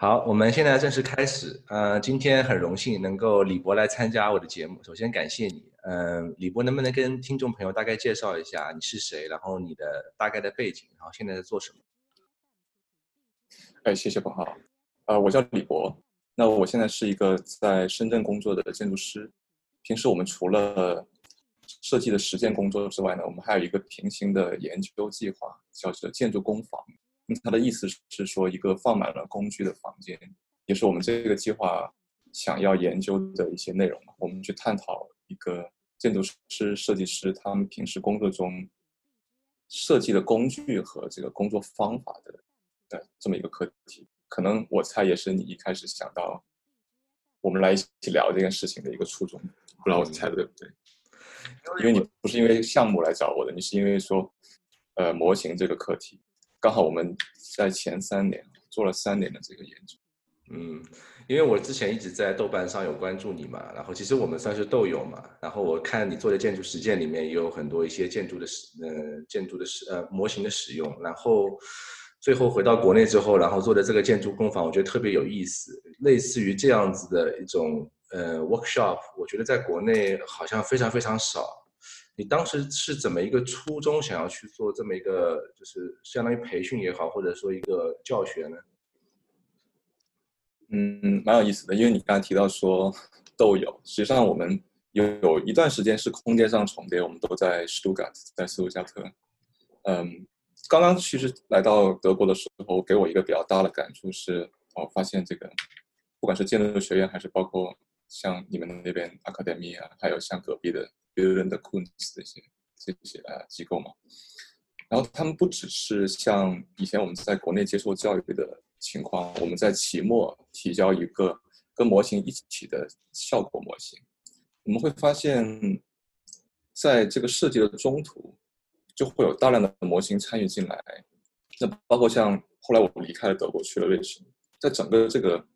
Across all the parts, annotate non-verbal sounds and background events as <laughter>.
好，我们现在正式开始。呃，今天很荣幸能够李博来参加我的节目，首先感谢你。嗯，李博能不能跟听众朋友大概介绍一下你是谁，然后你的大概的背景，然后现在在做什么？哎，谢谢彭浩。呃，我叫李博，那我现在是一个在深圳工作的建筑师。平时我们除了设计的实践工作之外呢，我们还有一个平行的研究计划，叫做建筑工坊。它的意思是说，一个放满了工具的房间，也是我们这个计划想要研究的一些内容。我们去探讨一个建筑师、设计师他们平时工作中设计的工具和这个工作方法的的这么一个课题。可能我猜也是你一开始想到我们来一起聊这件事情的一个初衷。不知道我猜的对不对？因为你不是因为项目来找我的，你是因为说呃模型这个课题。刚好我们在前三年做了三年的这个研究，嗯，因为我之前一直在豆瓣上有关注你嘛，然后其实我们算是豆友嘛，然后我看你做的建筑实践里面也有很多一些建筑的使，呃，建筑的使，呃，模型的使用，然后最后回到国内之后，然后做的这个建筑工坊，我觉得特别有意思，类似于这样子的一种呃 workshop，我觉得在国内好像非常非常少。你当时是怎么一个初衷，想要去做这么一个，就是相当于培训也好，或者说一个教学呢？嗯，蛮有意思的，因为你刚才提到说都有，实际上我们有有一段时间是空间上重叠，我们都在施图加在斯图加特。嗯，刚刚其实来到德国的时候，给我一个比较大的感触是，我发现这个不管是建筑学院，还是包括像你们那边 Academy 啊，还有像隔壁的。别人的 Kunst 这些这些呃机构嘛，然后他们不只是像以前我们在国内接受教育的情况，我们在期末提交一个跟模型一起的效果模型，我们会发现，在这个设计的中途，就会有大量的模型参与进来。那包括像后来我离开了德国去了瑞士，在整个这个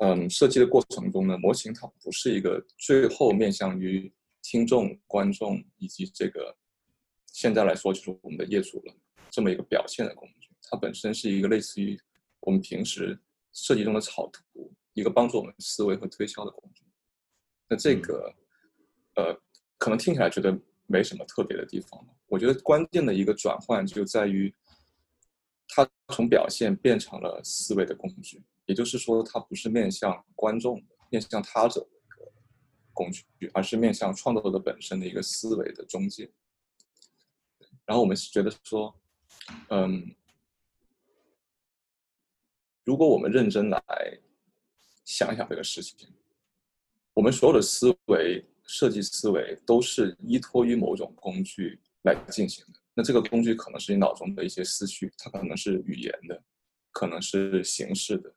嗯设计的过程中呢，模型它不是一个最后面向于。听众、观众以及这个，现在来说就是我们的业主了，这么一个表现的工具，它本身是一个类似于我们平时设计中的草图，一个帮助我们思维和推销的工具。那这个，呃，可能听起来觉得没什么特别的地方。我觉得关键的一个转换就在于，它从表现变成了思维的工具，也就是说，它不是面向观众的，面向他者。工具，而是面向创作者本身的一个思维的中介。然后我们是觉得说，嗯，如果我们认真来想一想这个事情，我们所有的思维、设计思维都是依托于某种工具来进行的。那这个工具可能是你脑中的一些思绪，它可能是语言的，可能是形式的。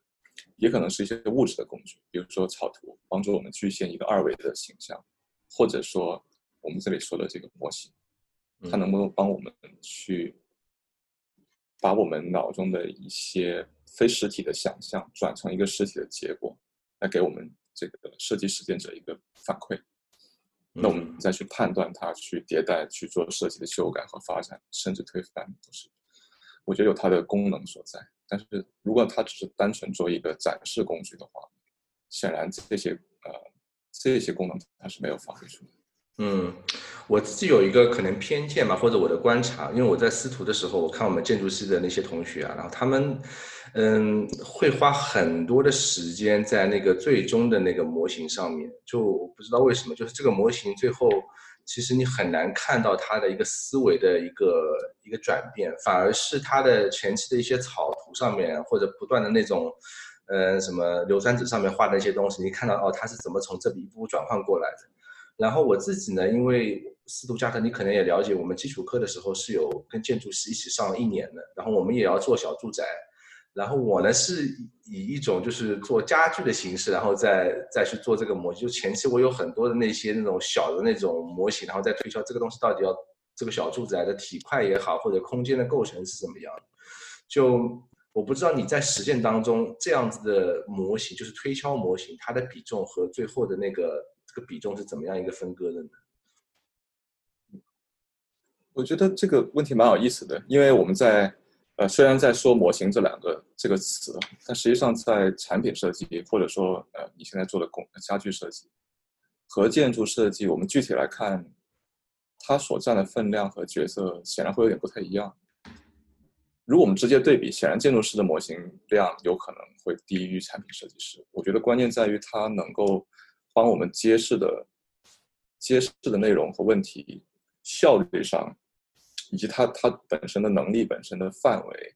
也可能是一些物质的工具，比如说草图，帮助我们去现一个二维的形象，或者说我们这里说的这个模型，它能不能帮我们去把我们脑中的一些非实体的想象转成一个实体的结果，来给我们这个设计实践者一个反馈？那我们再去判断它，去迭代，去做设计的修改和发展，甚至推翻，都是我觉得有它的功能所在。但是如果它只是单纯做一个展示工具的话，显然这些呃这些功能它是没有发挥出来。嗯，我自己有一个可能偏见嘛，或者我的观察，因为我在司徒的时候，我看我们建筑系的那些同学啊，然后他们嗯会花很多的时间在那个最终的那个模型上面，就我不知道为什么，就是这个模型最后。其实你很难看到他的一个思维的一个一个转变，反而是他的前期的一些草图上面或者不断的那种，呃，什么硫酸纸上面画的一些东西，你看到哦，他是怎么从这里一步步转换过来的。然后我自己呢，因为斯图加特，你可能也了解，我们基础课的时候是有跟建筑师一起上了一年的，然后我们也要做小住宅。然后我呢是以一种就是做家具的形式，然后再再去做这个模型。就前期我有很多的那些那种小的那种模型，然后再推销这个东西到底要这个小住宅的体块也好，或者空间的构成是怎么样。就我不知道你在实践当中这样子的模型，就是推敲模型，它的比重和最后的那个这个比重是怎么样一个分割的呢？我觉得这个问题蛮有意思的，因为我们在。呃，虽然在说模型这两个这个词，但实际上在产品设计或者说呃你现在做的工家具设计和建筑设计，我们具体来看，它所占的分量和角色显然会有点不太一样。如果我们直接对比，显然建筑师的模型量有可能会低于产品设计师。我觉得关键在于它能够帮我们揭示的揭示的内容和问题效率上。以及它它本身的能力本身的范围，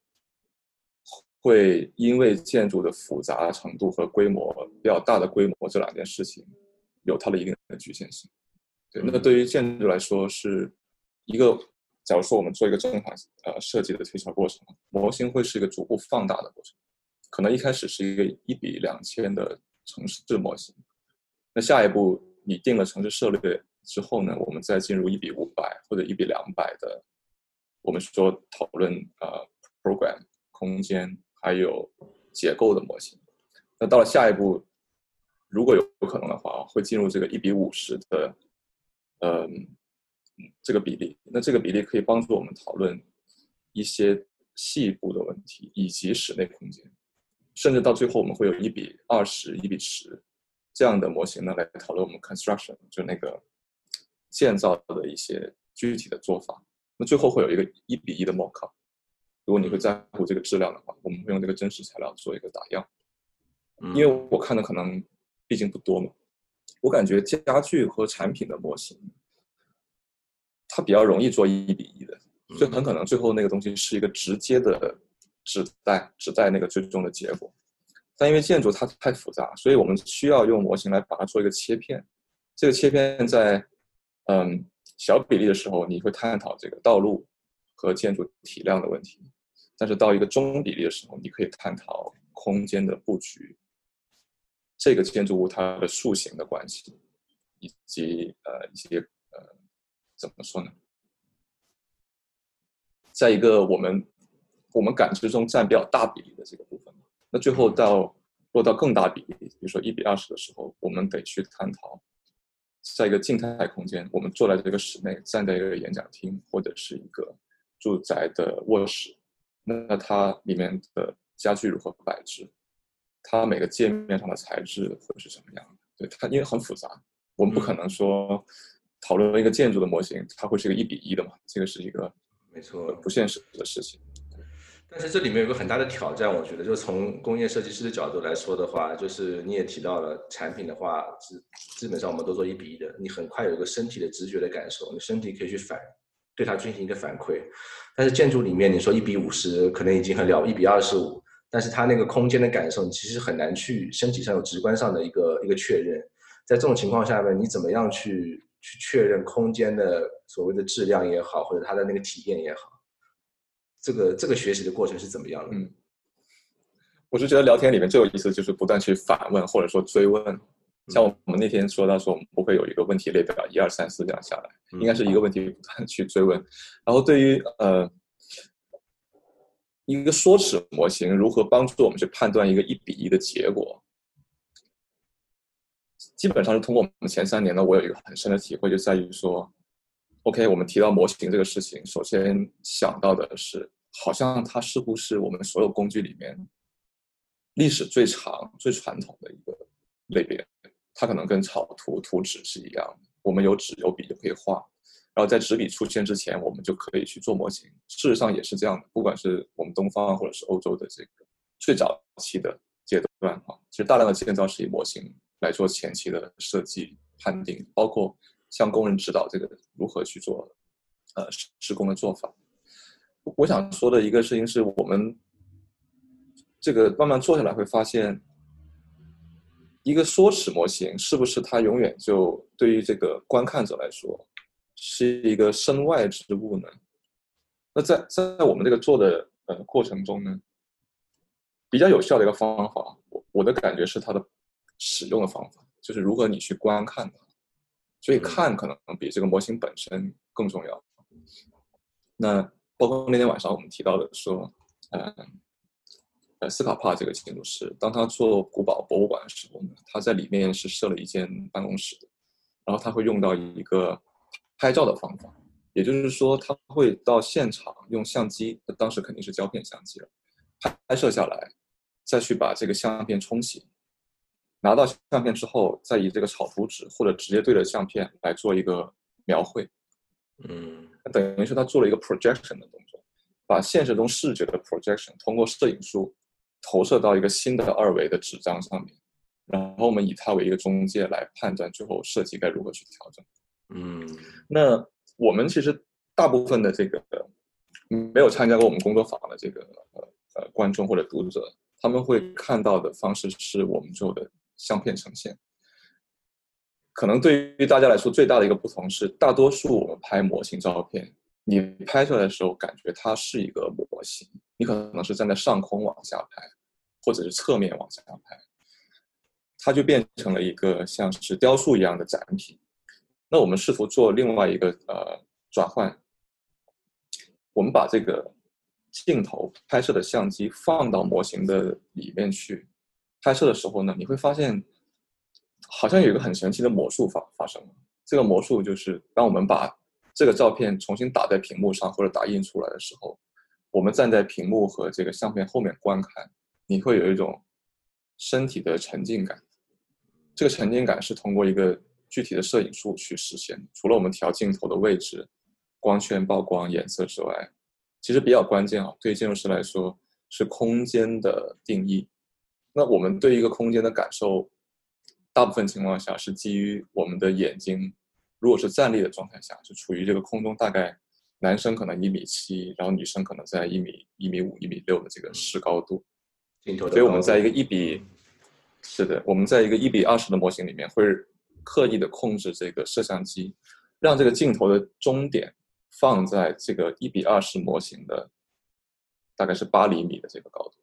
会因为建筑的复杂程度和规模比较大的规模这两件事情，有它的一定的局限性。对，那对于建筑来说是一个，假如说我们做一个正常呃设计的推敲过程，模型会是一个逐步放大的过程，可能一开始是一个一比两千的城市模型，那下一步你定了城市策略之后呢，我们再进入一比五百或者一比两百的。我们说讨论呃，program 空间还有结构的模型，那到了下一步，如果有有可能的话，会进入这个一比五十的，嗯，这个比例。那这个比例可以帮助我们讨论一些细部的问题，以及室内空间，甚至到最后我们会有一比二十一比十这样的模型呢，来讨论我们 construction 就那个建造的一些具体的做法。那最后会有一个一比一的 mock up。如果你会在乎这个质量的话，我们会用这个真实材料做一个打样。因为我看的可能毕竟不多嘛，我感觉家具和产品的模型，它比较容易做一比一的，所以很可能最后那个东西是一个直接的指代指代那个最终的结果。但因为建筑它太复杂，所以我们需要用模型来把它做一个切片。这个切片在嗯。小比例的时候，你会探讨这个道路和建筑体量的问题；但是到一个中比例的时候，你可以探讨空间的布局、这个建筑物它的树形的关系，以及呃一些呃怎么说呢？在一个我们我们感知中占比较大比例的这个部分，那最后到落到更大比例，比如说一比二十的时候，我们得去探讨。在一个静态空间，我们坐在这个室内，站在一个演讲厅或者是一个住宅的卧室，那它里面的家具如何摆置？它每个界面上的材质会是什么样的？对它，因为很复杂，我们不可能说讨论一个建筑的模型，它会是一个一比一的嘛？这个是一个没错不现实的事情。但是这里面有个很大的挑战，我觉得，就是从工业设计师的角度来说的话，就是你也提到了产品的话，是基本上我们都做一比一的，你很快有一个身体的直觉的感受，你身体可以去反对它进行一个反馈。但是建筑里面，你说一比五十，可能已经很了，一比二十五，但是它那个空间的感受，你其实很难去身体上有直观上的一个一个确认。在这种情况下面，你怎么样去去确认空间的所谓的质量也好，或者它的那个体验也好？这个这个学习的过程是怎么样的？嗯，我是觉得聊天里面最有意思就是不断去反问或者说追问。像我们那天说到说，我们不会有一个问题列表一二三四这样下来，应该是一个问题不断去追问。然后对于呃一个说辞模型如何帮助我们去判断一个一比一的结果，基本上是通过我们前三年呢，我有一个很深的体会，就在于说。OK，我们提到模型这个事情，首先想到的是，好像它似乎是我们所有工具里面历史最长、最传统的一个类别。它可能跟草图、图纸是一样的，我们有纸有笔就可以画，然后在纸笔出现之前，我们就可以去做模型。事实上也是这样的，不管是我们东方或者是欧洲的这个最早期的阶段啊，其实大量的建造是以模型来做前期的设计判定，包括。向工人指导这个如何去做，呃，施工的做法。我想说的一个事情是我们这个慢慢做下来会发现，一个缩尺模型是不是它永远就对于这个观看者来说是一个身外之物呢？那在在我们这个做的呃过程中呢，比较有效的一个方法，我我的感觉是它的使用的方法，就是如何你去观看它。所以看可能比这个模型本身更重要。那包括那天晚上我们提到的说，呃，呃，斯卡帕这个建筑师，当他做古堡博物馆的时候呢，他在里面是设了一间办公室，然后他会用到一个拍照的方法。也就是说，他会到现场用相机，当时肯定是胶片相机了，拍摄下来，再去把这个相片冲洗，拿到相片之后，再以这个草图纸或者直接对着相片来做一个描绘。嗯，等于是他做了一个 projection 的动作，把现实中视觉的 projection 通过摄影术投射到一个新的二维的纸张上面，然后我们以它为一个中介来判断最后设计该如何去调整。嗯，那我们其实大部分的这个没有参加过我们工作坊的这个呃呃观众或者读者，他们会看到的方式是我们做的相片呈现。可能对于大家来说，最大的一个不同是，大多数我们拍模型照片，你拍出来的时候，感觉它是一个模型，你可能是站在上空往下拍，或者是侧面往下拍，它就变成了一个像是雕塑一样的展品。那我们试图做另外一个呃转换，我们把这个镜头拍摄的相机放到模型的里面去拍摄的时候呢，你会发现。好像有一个很神奇的魔术发发生了。这个魔术就是，当我们把这个照片重新打在屏幕上或者打印出来的时候，我们站在屏幕和这个相片后面观看，你会有一种身体的沉浸感。这个沉浸感是通过一个具体的摄影术去实现。除了我们调镜头的位置、光圈、曝光、颜色之外，其实比较关键啊，对建筑师来说是空间的定义。那我们对一个空间的感受。大部分情况下是基于我们的眼睛，如果是站立的状态下，就处于这个空中，大概男生可能一米七，然后女生可能在一米一米五、一米六的这个视高度。所以我们在一个一比，是的，我们在一个一比二十的模型里面，会刻意的控制这个摄像机，让这个镜头的终点放在这个一比二十模型的大概是八厘米的这个高度。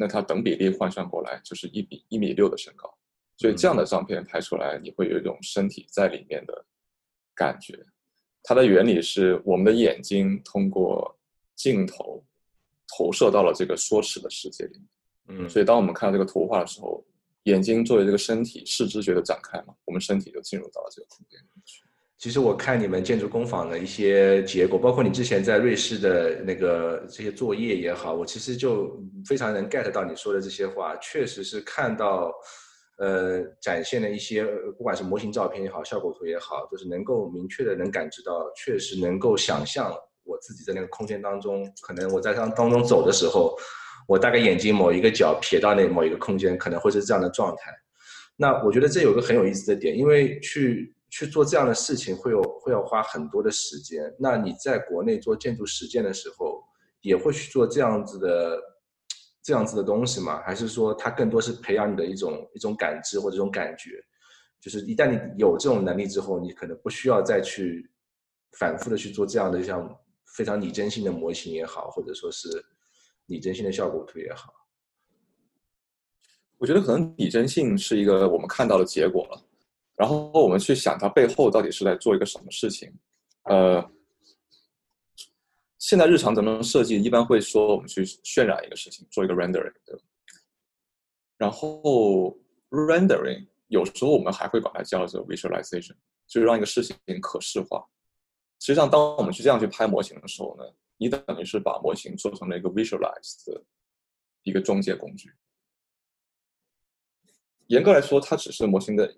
那它等比例换算过来就是一比一米六的身高。所以这样的照片拍出来，你会有一种身体在里面的感觉。它的原理是，我们的眼睛通过镜头投射到了这个缩尺的世界里面。嗯，所以当我们看到这个图画的时候，眼睛作为这个身体视知觉的展开嘛，我们身体就进入到了这个空间里面去。其实我看你们建筑工坊的一些结果，包括你之前在瑞士的那个这些作业也好，我其实就非常能 get 到你说的这些话，确实是看到。呃，展现的一些，不管是模型照片也好，效果图也好，就是能够明确的能感知到，确实能够想象我自己在那个空间当中，可能我在当当中走的时候，我大概眼睛某一个角瞥到那某一个空间，可能会是这样的状态。那我觉得这有个很有意思的点，因为去去做这样的事情会有会要花很多的时间。那你在国内做建筑实践的时候，也会去做这样子的。这样子的东西吗？还是说它更多是培养你的一种一种感知或者一种感觉？就是一旦你有这种能力之后，你可能不需要再去反复的去做这样的像非常拟真性的模型也好，或者说是拟真性的效果图也好。我觉得可能拟真性是一个我们看到的结果了，然后我们去想它背后到底是在做一个什么事情，呃。现在日常咱们设计一般会说我们去渲染一个事情，做一个 rendering，对吧？然后 rendering 有时候我们还会把它叫做 visualization，就是让一个事情可视化。实际上，当我们去这样去拍模型的时候呢，你等于是把模型做成了一个 visualize 的一个中介工具。严格来说，它只是模型的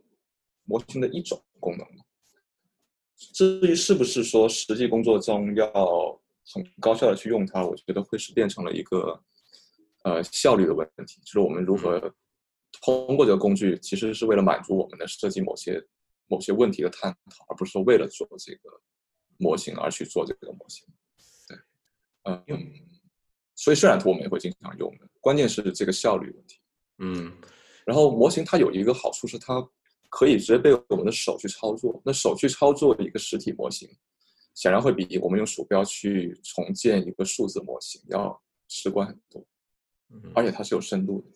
模型的一种功能。至于是不是说实际工作中要很高效的去用它，我觉得会是变成了一个，呃，效率的问题。就是我们如何通过这个工具，其实是为了满足我们的设计某些某些问题的探讨，而不是说为了做这个模型而去做这个模型。对，嗯，所以渲染图我们也会经常用的，关键是这个效率问题。嗯，然后模型它有一个好处是它可以直接被我们的手去操作，那手去操作一个实体模型。显然会比我们用鼠标去重建一个数字模型要直观很多，而且它是有深度的，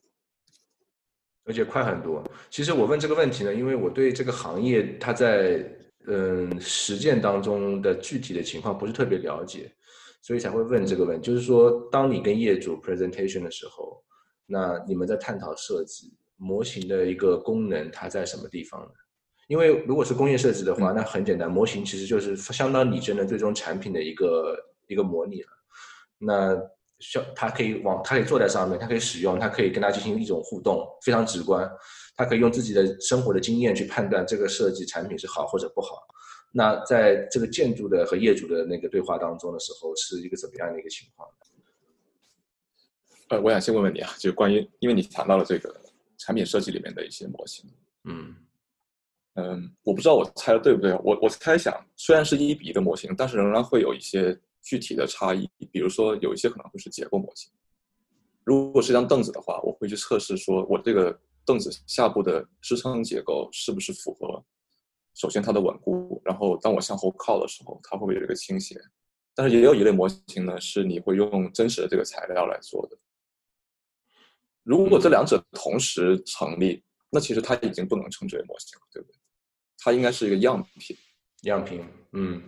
而且快很多。其实我问这个问题呢，因为我对这个行业它在嗯实践当中的具体的情况不是特别了解，所以才会问这个问题。就是说，当你跟业主 presentation 的时候，那你们在探讨设计模型的一个功能，它在什么地方呢？因为如果是工业设计的话，那很简单，模型其实就是相当拟真的最终产品的一个一个模拟了。那像它可以往，它可以坐在上面，它可以使用，它可以跟它进行一种互动，非常直观。它可以用自己的生活的经验去判断这个设计产品是好或者不好。那在这个建筑的和业主的那个对话当中的时候，是一个怎么样的一个情况？呃，我想先问问你啊，就是关于，因为你谈到了这个产品设计里面的一些模型，嗯嗯，我不知道我猜的对不对，我我猜想，虽然是一比一的模型，但是仍然会有一些具体的差异，比如说有一些可能会是结构模型。如果是一张凳子的话，我会去测试说我这个凳子下部的支撑结构是不是符合，首先它的稳固，然后当我向后靠的时候，它会不会有一个倾斜。但是也有一类模型呢，是你会用真实的这个材料来做的。如果这两者同时成立，那其实它已经不能称之为模型了，对不对？它应该是一个样品。样品，嗯，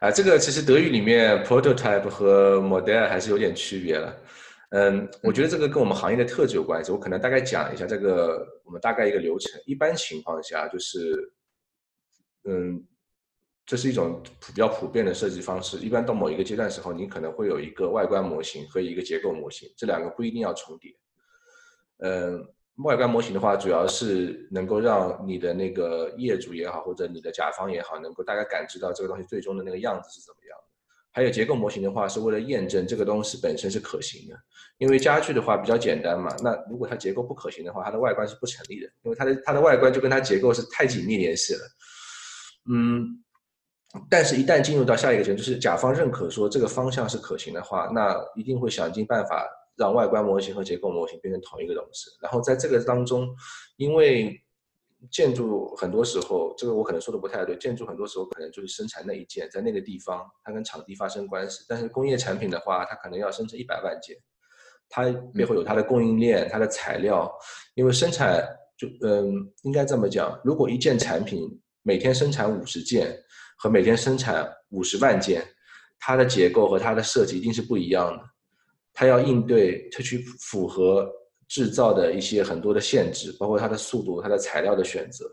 啊，这个其实德语里面 prototype 和 model 还是有点区别了。嗯，我觉得这个跟我们行业的特质有关系。我可能大概讲一下这个，我们大概一个流程。一般情况下就是，嗯，这是一种比较普遍的设计方式。一般到某一个阶段时候，你可能会有一个外观模型和一个结构模型，这两个不一定要重叠。嗯，外观模型的话，主要是能够让你的那个业主也好，或者你的甲方也好，能够大概感知到这个东西最终的那个样子是怎么样的。还有结构模型的话，是为了验证这个东西本身是可行的。因为家具的话比较简单嘛，那如果它结构不可行的话，它的外观是不成立的，因为它的它的外观就跟它结构是太紧密联系了。嗯，但是，一旦进入到下一个阶段，就是甲方认可说这个方向是可行的话，那一定会想尽办法。让外观模型和结构模型变成同一个东西，然后在这个当中，因为建筑很多时候，这个我可能说的不太对，建筑很多时候可能就是生产那一件，在那个地方，它跟场地发生关系。但是工业产品的话，它可能要生成一百万件，它背后有它的供应链、它的材料。因为生产就嗯，应该这么讲，如果一件产品每天生产五十件和每天生产五十万件，它的结构和它的设计一定是不一样的。它要应对，它去符合制造的一些很多的限制，包括它的速度、它的材料的选择。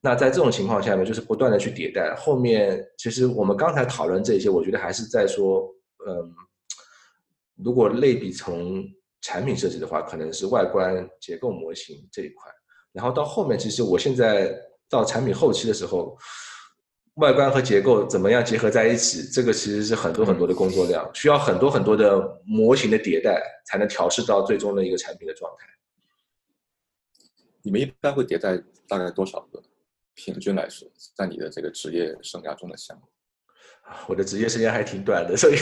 那在这种情况下面，就是不断的去迭代。后面其实我们刚才讨论这些，我觉得还是在说，嗯，如果类比从产品设计的话，可能是外观结构模型这一块。然后到后面，其实我现在到产品后期的时候。外观和结构怎么样结合在一起？这个其实是很多很多的工作量，需要很多很多的模型的迭代，才能调试到最终的一个产品的状态。你们一般会迭代大概多少个？平均来说，在你的这个职业生涯中的项目？我的职业生涯还挺短的，所以，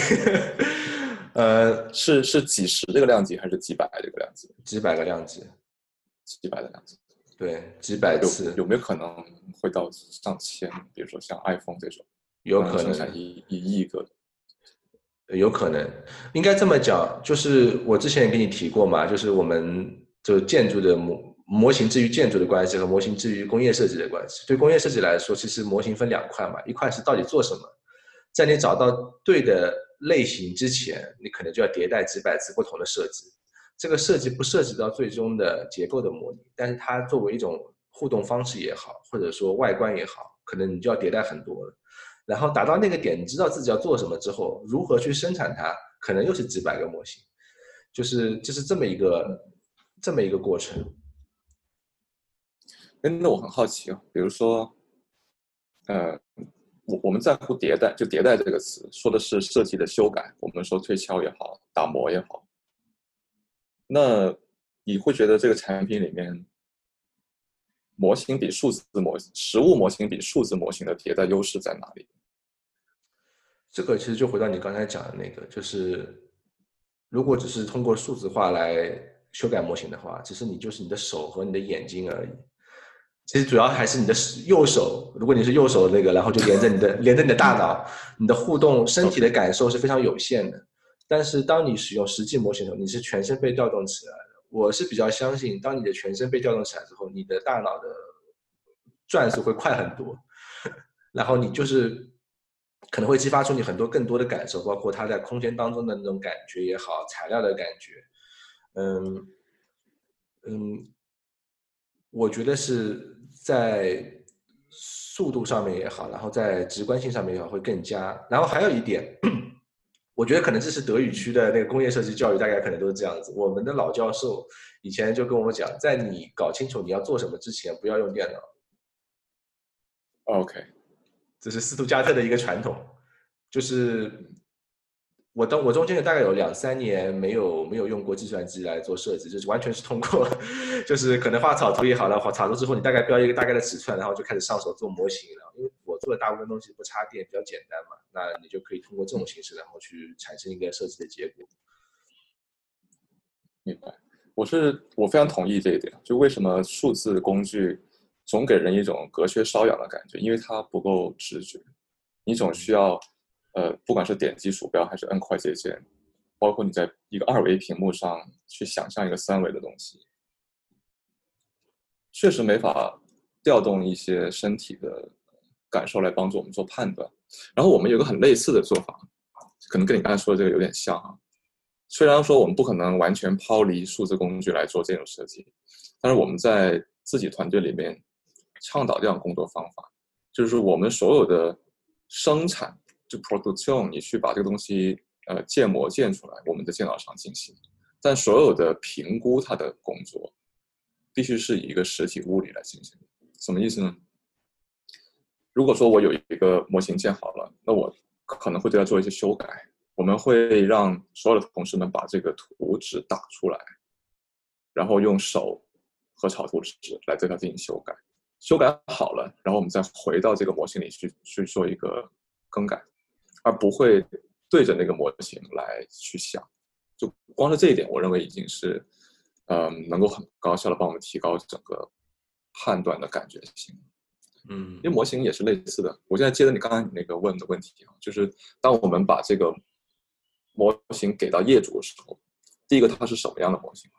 <laughs> 呃，是是几十这个量级，还是几百这个量级？几百个量级，几百个量级。对，几百次有没有可能会到上千？比如说像 iPhone 这种，有可能一一亿个，有可能。应该这么讲，就是我之前也跟你提过嘛，就是我们就建筑的模模型之于建筑的关系和模型之于工业设计的关系。对工业设计来说，其实模型分两块嘛，一块是到底做什么，在你找到对的类型之前，你可能就要迭代几百次不同的设计。这个设计不涉及到最终的结构的模拟，但是它作为一种互动方式也好，或者说外观也好，可能你就要迭代很多了。然后达到那个点，你知道自己要做什么之后，如何去生产它，可能又是几百个模型，就是就是这么一个这么一个过程。哎，那我很好奇啊，比如说，呃，我我们在乎迭代，就迭代这个词，说的是设计的修改，我们说推敲也好，打磨也好。那你会觉得这个产品里面，模型比数字模实物模型比数字模型的迭代优势在哪里？这个其实就回到你刚才讲的那个，就是如果只是通过数字化来修改模型的话，其实你就是你的手和你的眼睛而已。其实主要还是你的右手，如果你是右手那个，然后就连着你的连着你的大脑，你的互动身体的感受是非常有限的。但是当你使用实际模型的时候，你是全身被调动起来的。我是比较相信，当你的全身被调动起来之后，你的大脑的转速会快很多，然后你就是可能会激发出你很多更多的感受，包括它在空间当中的那种感觉也好，材料的感觉，嗯嗯，我觉得是在速度上面也好，然后在直观性上面也好会更加。然后还有一点，我觉得可能这是德语区的那个工业设计教育，大概可能都是这样子。我们的老教授以前就跟我们讲，在你搞清楚你要做什么之前，不要用电脑。OK，这是斯图加特的一个传统，就是我当我中间大概有两三年没有没有用过计算机来做设计，就是完全是通过，就是可能画草图也好了，画草图之后你大概标一个大概的尺寸，然后就开始上手做模型了。因为我做的大部分东西不插电，比较简单嘛，那你就可以通过这种形式，然后去产生一个设计的结果。明白。我是我非常同意这一点，就为什么数字工具总给人一种隔靴搔痒的感觉，因为它不够直觉，你总需要，呃，不管是点击鼠标还是摁快捷键，包括你在一个二维屏幕上去想象一个三维的东西，确实没法调动一些身体的感受来帮助我们做判断。然后我们有个很类似的做法，可能跟你刚才说的这个有点像啊。虽然说我们不可能完全抛离数字工具来做这种设计，但是我们在自己团队里面倡导这样工作方法，就是我们所有的生产就 production，你去把这个东西呃建模建出来，我们的电脑上进行，但所有的评估它的工作必须是以一个实体物理来进行。什么意思呢？如果说我有一个模型建好了，那我可能会对它做一些修改。我们会让所有的同事们把这个图纸打出来，然后用手和草图纸来对它进行修改。修改好了，然后我们再回到这个模型里去去做一个更改，而不会对着那个模型来去想。就光是这一点，我认为已经是，嗯，能够很高效的帮我们提高整个判断的感觉性。嗯因为模型也是类似的。我现在接着你刚才你那个问的问题啊，就是当我们把这个模型给到业主的时候，第一个它是什么样的模型？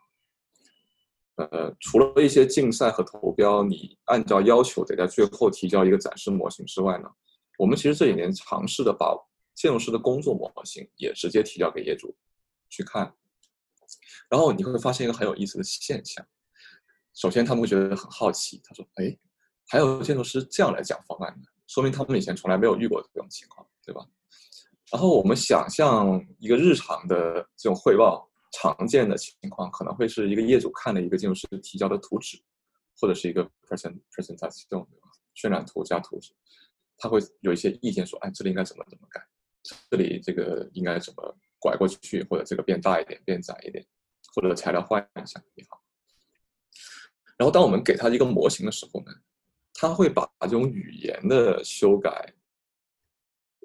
呃，除了一些竞赛和投标，你按照要求得在最后提交一个展示模型之外呢，我们其实这几年尝试的把建筑师的工作模型也直接提交给业主去看，然后你会发现一个很有意思的现象。首先他们会觉得很好奇，他说：“哎，还有建筑师这样来讲方案的，说明他们以前从来没有遇过这种情况，对吧？”然后我们想象一个日常的这种汇报，常见的情况可能会是一个业主看了一个建筑师提交的图纸，或者是一个 present presentation？渲染图加图纸，他会有一些意见说：“哎，这里应该怎么怎么改，这里这个应该怎么拐过去，或者这个变大一点、变窄一点，或者材料换一下也好。”然后当我们给他一个模型的时候呢，他会把这种语言的修改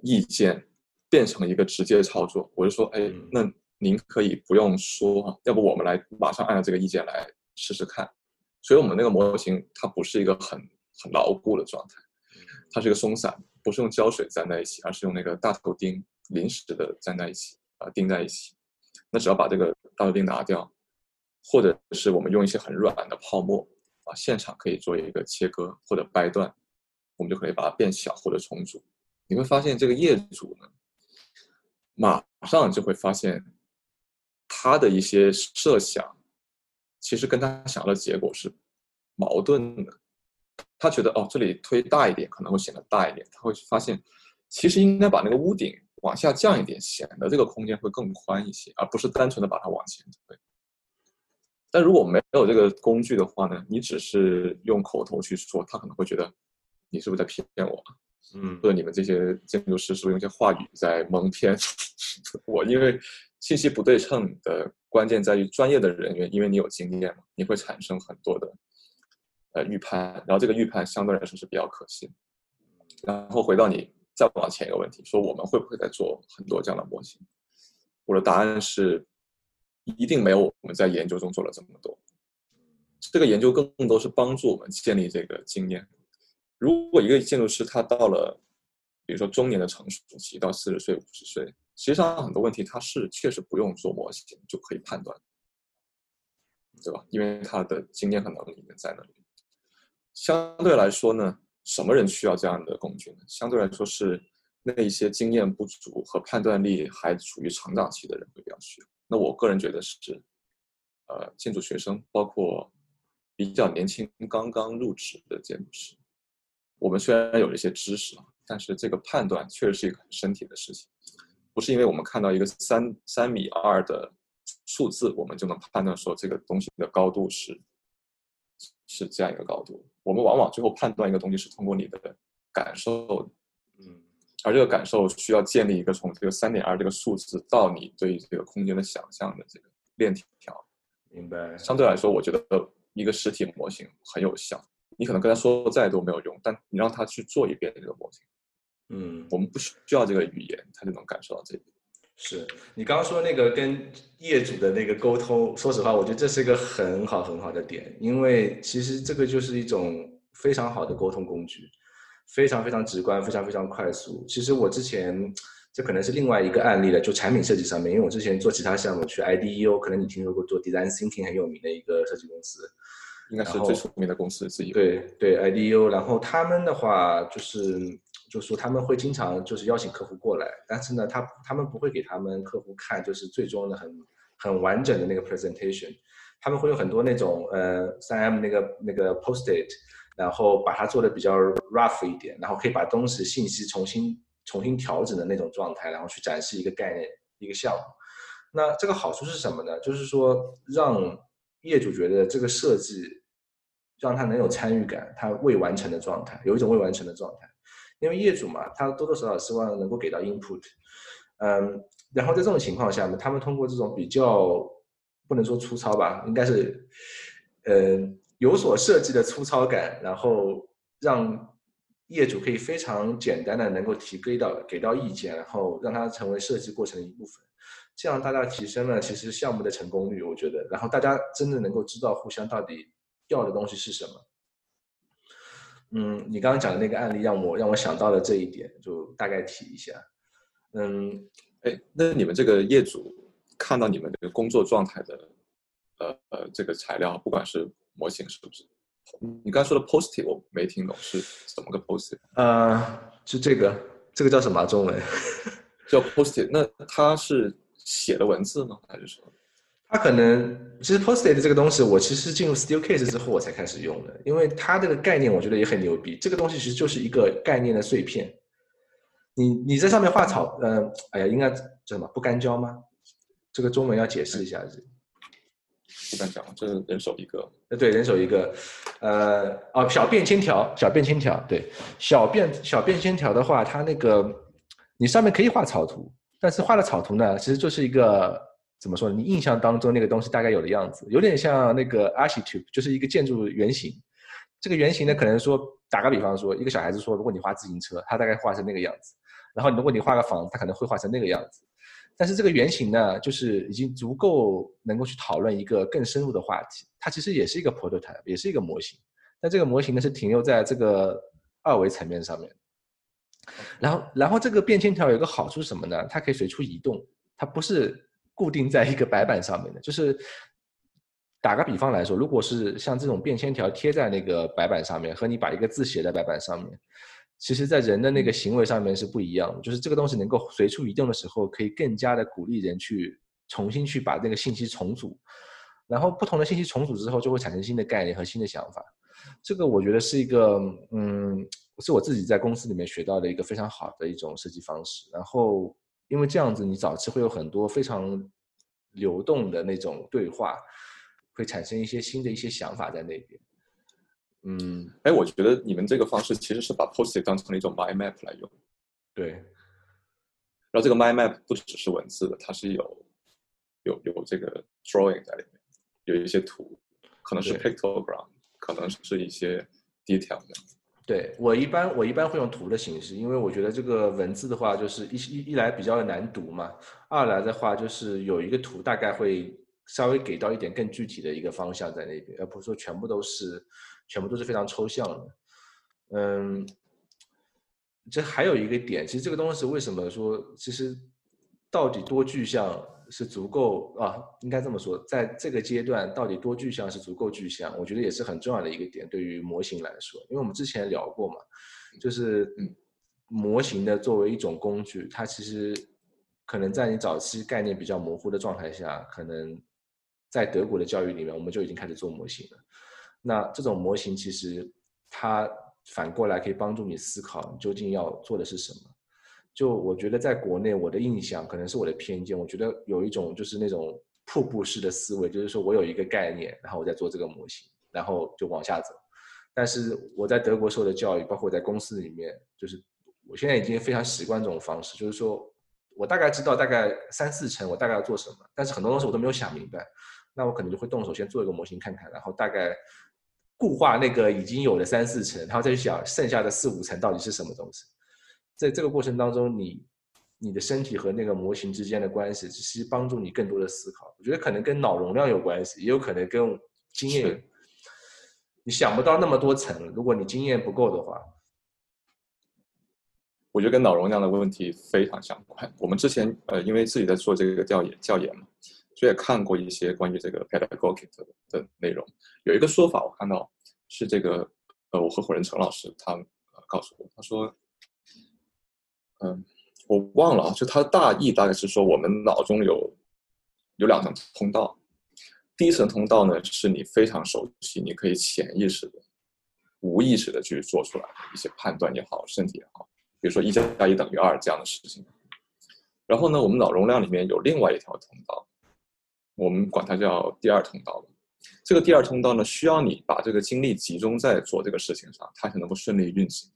意见变成一个直接操作。我就说，哎，那您可以不用说，要不我们来马上按照这个意见来试试看。所以我们那个模型它不是一个很很牢固的状态，它是一个松散，不是用胶水粘在一起，而是用那个大头钉临时的粘在一起啊，钉在一起。那只要把这个大头钉拿掉。或者是我们用一些很软的泡沫啊，现场可以做一个切割或者掰断，我们就可以把它变小或者重组。你会发现这个业主呢，马上就会发现他的一些设想，其实跟他想要的结果是矛盾的。他觉得哦，这里推大一点可能会显得大一点，他会发现其实应该把那个屋顶往下降一点，显得这个空间会更宽一些，而不是单纯的把它往前推。但如果没有这个工具的话呢，你只是用口头去说，他可能会觉得你是不是在骗我？嗯，或者你们这些建筑师是不是用一些话语在蒙骗 <laughs> 我？因为信息不对称的关键在于专业的人员，因为你有经验嘛，你会产生很多的呃预判，然后这个预判相对来说是比较可信。然后回到你再往前一个问题，说我们会不会在做很多这样的模型？我的答案是。一定没有我们在研究中做了这么多。这个研究更多是帮助我们建立这个经验。如果一个建筑师他到了，比如说中年的成熟期，到四十岁、五十岁，实际上很多问题他是确实不用做模型就可以判断，对吧？因为他的经验和能力在那里。相对来说呢，什么人需要这样的工具呢？相对来说是那一些经验不足和判断力还处于成长期的人会比较需要。那我个人觉得是，呃，建筑学生，包括比较年轻、刚刚入职的建筑师，我们虽然有一些知识，但是这个判断确实是一个很身体的事情，不是因为我们看到一个三三米二的数字，我们就能判断说这个东西的高度是是这样一个高度。我们往往最后判断一个东西是通过你的感受，而这个感受需要建立一个从这个三点二这个数字到你对这个空间的想象的这个链条。明白。相对来说，我觉得一个实体模型很有效。你可能跟他说再多没有用，但你让他去做一遍这个模型，嗯，我们不需要这个语言，他就能感受到这一点。是你刚刚说那个跟业主的那个沟通，说实话，我觉得这是一个很好很好的点，因为其实这个就是一种非常好的沟通工具，非常非常直观，非常非常快速。其实我之前这可能是另外一个案例了，就产品设计上面，因为我之前做其他项目去 IDEO，可能你听说过做 Design Thinking 很有名的一个设计公司。应该是最出名的公司之一。对对，IDEO，然后他们的话就是，就说他们会经常就是邀请客户过来，但是呢，他他们不会给他们客户看，就是最终的很很完整的那个 presentation，他们会有很多那种呃三 M 那个那个 post-it，然后把它做的比较 rough 一点，然后可以把东西信息重新重新调整的那种状态，然后去展示一个概念一个项目。那这个好处是什么呢？就是说让业主觉得这个设计让他能有参与感，他未完成的状态，有一种未完成的状态。因为业主嘛，他多多少少希望能够给到 input，嗯，然后在这种情况下呢，他们通过这种比较不能说粗糙吧，应该是，呃，有所设计的粗糙感，然后让业主可以非常简单的能够提给到给到意见，然后让它成为设计过程的一部分。这样大大提升了其实项目的成功率，我觉得，然后大家真的能够知道互相到底要的东西是什么。嗯，你刚刚讲的那个案例让我让我想到了这一点，就大概提一下。嗯，哎，那你们这个业主看到你们这个工作状态的，呃呃，这个材料，不管是模型是不是？你刚才说的 positive 我没听懂是怎么个 positive？呃，就这个，这个叫什么中文？<laughs> 叫 positive 那它是？写的文字吗？还是说，它可能其实 Post-it 这个东西，我其实进入 Steelcase 之后我才开始用的，因为它这个概念我觉得也很牛逼。这个东西其实就是一个概念的碎片，你你在上面画草，嗯，哎呀，应该叫什么？不干胶吗？这个中文要解释一下。不敢讲，这是人手一个。呃，对，人手一个。呃，哦，小便签条，小便签条，对，小便小便签条的话，它那个你上面可以画草图。但是画的草图呢，其实就是一个怎么说呢？你印象当中那个东西大概有的样子，有点像那个 architect，就是一个建筑原型。这个原型呢，可能说打个比方说，一个小孩子说，如果你画自行车，他大概画成那个样子；然后如果你画个房子，他可能会画成那个样子。但是这个原型呢，就是已经足够能够去讨论一个更深入的话题。它其实也是一个 prototype，也是一个模型。但这个模型呢，是停留在这个二维层面上面。然后，然后这个便签条有个好处是什么呢？它可以随处移动，它不是固定在一个白板上面的。就是打个比方来说，如果是像这种便签条贴在那个白板上面，和你把一个字写在白板上面，其实在人的那个行为上面是不一样的。就是这个东西能够随处移动的时候，可以更加的鼓励人去重新去把那个信息重组，然后不同的信息重组之后，就会产生新的概念和新的想法。这个我觉得是一个，嗯。是我自己在公司里面学到的一个非常好的一种设计方式。然后，因为这样子，你早期会有很多非常流动的那种对话，会产生一些新的一些想法在那边。嗯，哎，我觉得你们这个方式其实是把 post-it 当成了一种 mind map 来用。对。然后这个 mind map 不只是文字的，它是有有有这个 drawing 在里面，有一些图，可能是 pictogram，可能是一些 detail 这样子。对我一般我一般会用图的形式，因为我觉得这个文字的话，就是一一一来比较的难读嘛，二来的话就是有一个图大概会稍微给到一点更具体的一个方向在那边，而不是说全部都是全部都是非常抽象的。嗯，这还有一个点，其实这个东西为什么说其实到底多具象？是足够啊，应该这么说，在这个阶段到底多具象是足够具象，我觉得也是很重要的一个点。对于模型来说，因为我们之前聊过嘛，就是模型的作为一种工具，它其实可能在你早期概念比较模糊的状态下，可能在德国的教育里面，我们就已经开始做模型了。那这种模型其实它反过来可以帮助你思考你究竟要做的是什么。就我觉得在国内，我的印象可能是我的偏见，我觉得有一种就是那种瀑布式的思维，就是说我有一个概念，然后我在做这个模型，然后就往下走。但是我在德国受的教育，包括我在公司里面，就是我现在已经非常习惯这种方式，就是说我大概知道大概三四成我大概要做什么，但是很多东西我都没有想明白，那我可能就会动手先做一个模型看看，然后大概固化那个已经有的三四层，然后再去想剩下的四五层到底是什么东西。在这个过程当中，你你的身体和那个模型之间的关系，其实帮助你更多的思考。我觉得可能跟脑容量有关系，也有可能跟经验。你想不到那么多层，如果你经验不够的话，我觉得跟脑容量的问题非常相关。我们之前呃，因为自己在做这个调研调研嘛，所以也看过一些关于这个 pedagogic 的内容。有一个说法，我看到是这个呃，我合伙人陈老师他告诉我，他说。嗯，我忘了啊，就他的大意大概是说，我们脑中有有两层通道，第一层通道呢是你非常熟悉，你可以潜意识的、无意识的去做出来一些判断也好，身体也好，比如说一加一等于二这样的事情。然后呢，我们脑容量里面有另外一条通道，我们管它叫第二通道这个第二通道呢，需要你把这个精力集中在做这个事情上，它才能够顺利运行。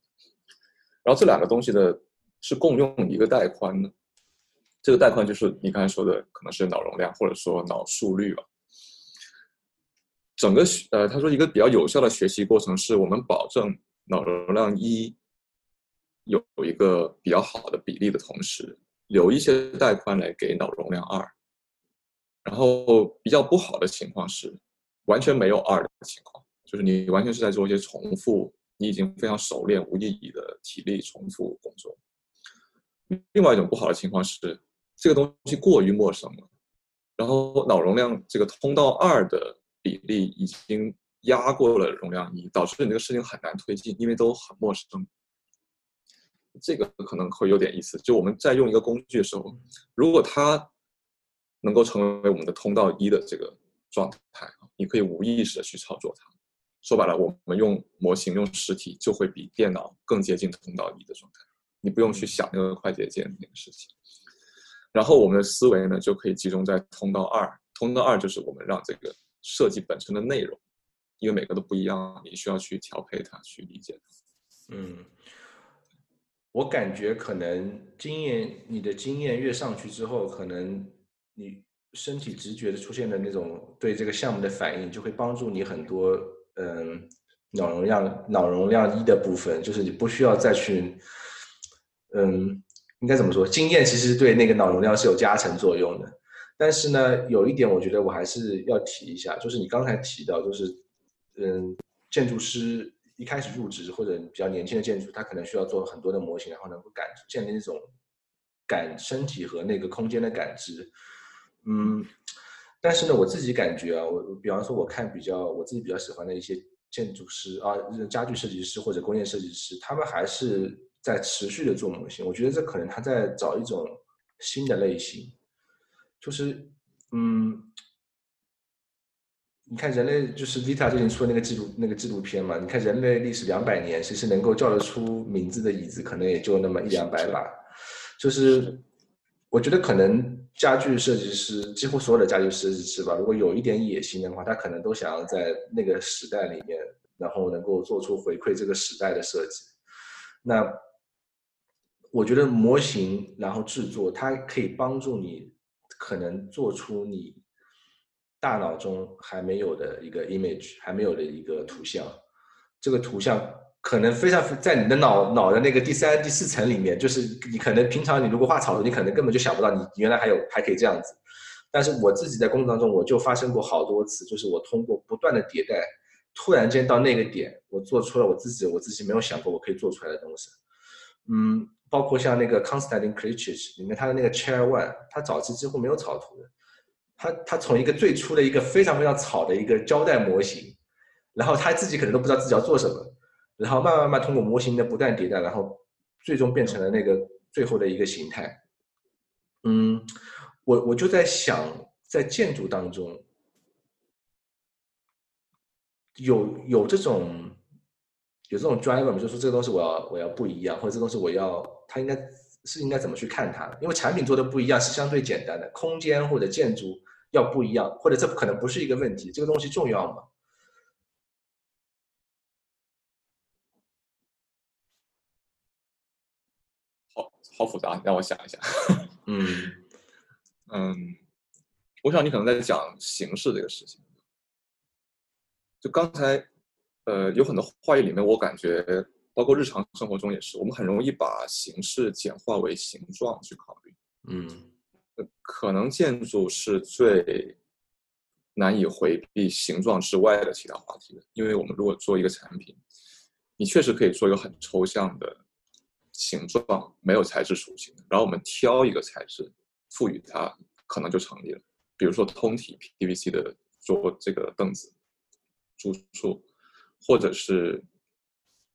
然后这两个东西的。是共用一个带宽的，这个带宽就是你刚才说的，可能是脑容量或者说脑速率吧。整个呃，他说一个比较有效的学习过程是我们保证脑容量一有一个比较好的比例的同时，留一些带宽来给脑容量二。然后比较不好的情况是完全没有二的情况，就是你完全是在做一些重复，你已经非常熟练无意义的体力重复工作。另外一种不好的情况是，这个东西过于陌生了，然后脑容量这个通道二的比例已经压过了容量一，导致你这个事情很难推进，因为都很陌生。这个可能会有点意思。就我们在用一个工具的时候，如果它能够成为我们的通道一的这个状态你可以无意识的去操作它。说白了，我们用模型用实体就会比电脑更接近通道一的状态。你不用去想那个快捷键那个事情，然后我们的思维呢就可以集中在通道二。通道二就是我们让这个设计本身的内容，因为每个都不一样，你需要去调配它，去理解它。嗯，我感觉可能经验，你的经验越上去之后，可能你身体直觉的出现的那种对这个项目的反应，就会帮助你很多。嗯，脑容量脑容量一的部分，就是你不需要再去。嗯，应该怎么说？经验其实对那个脑容量是有加成作用的。但是呢，有一点我觉得我还是要提一下，就是你刚才提到，就是嗯，建筑师一开始入职或者比较年轻的建筑，他可能需要做很多的模型，然后能够感建立那种感身体和那个空间的感知。嗯，但是呢，我自己感觉啊，我比方说我看比较我自己比较喜欢的一些建筑师啊，家具设计师或者工业设计师，他们还是。在持续的做模型，我觉得这可能他在找一种新的类型，就是，嗯，你看人类就是 Vita 最近出的那个纪录那个纪录片嘛，你看人类历史两百年，其实能够叫得出名字的椅子可能也就那么一两百把，就是我觉得可能家具设计师几乎所有的家具设计师吧，如果有一点野心的话，他可能都想要在那个时代里面，然后能够做出回馈这个时代的设计，那。我觉得模型，然后制作，它可以帮助你，可能做出你大脑中还没有的一个 image，还没有的一个图像。这个图像可能非常在你的脑脑的那个第三、第四层里面，就是你可能平常你如果画草图，你可能根本就想不到你原来还有还可以这样子。但是我自己在工作当中，我就发生过好多次，就是我通过不断的迭代，突然间到那个点，我做出了我自己我自己没有想过我可以做出来的东西。嗯。包括像那个 Constantine c r e a t u r e s 里面，他的那个 Chair One，他早期几乎没有草图的。他他从一个最初的一个非常非常草的一个胶带模型，然后他自己可能都不知道自己要做什么，然后慢慢慢通过模型的不断迭代，然后最终变成了那个最后的一个形态。嗯，我我就在想，在建筑当中，有有这种有这种 driver，就说这个东西我要我要不一样，或者这东西我要它应该是应该怎么去看它？因为产品做的不一样是相对简单的，空间或者建筑要不一样，或者这可能不是一个问题，这个东西重要吗？好好复杂，让我想一想。<laughs> 嗯嗯，我想你可能在讲形式这个事情。就刚才，呃，有很多话语里面，我感觉，包括日常生活中也是，我们很容易把形式简化为形状去考虑。嗯，可能建筑是最难以回避形状之外的其他话题的，因为我们如果做一个产品，你确实可以做一个很抽象的形状，没有材质属性，然后我们挑一个材质赋予它，可能就成立了。比如说通体 PVC 的桌这个凳子。柱数，或者是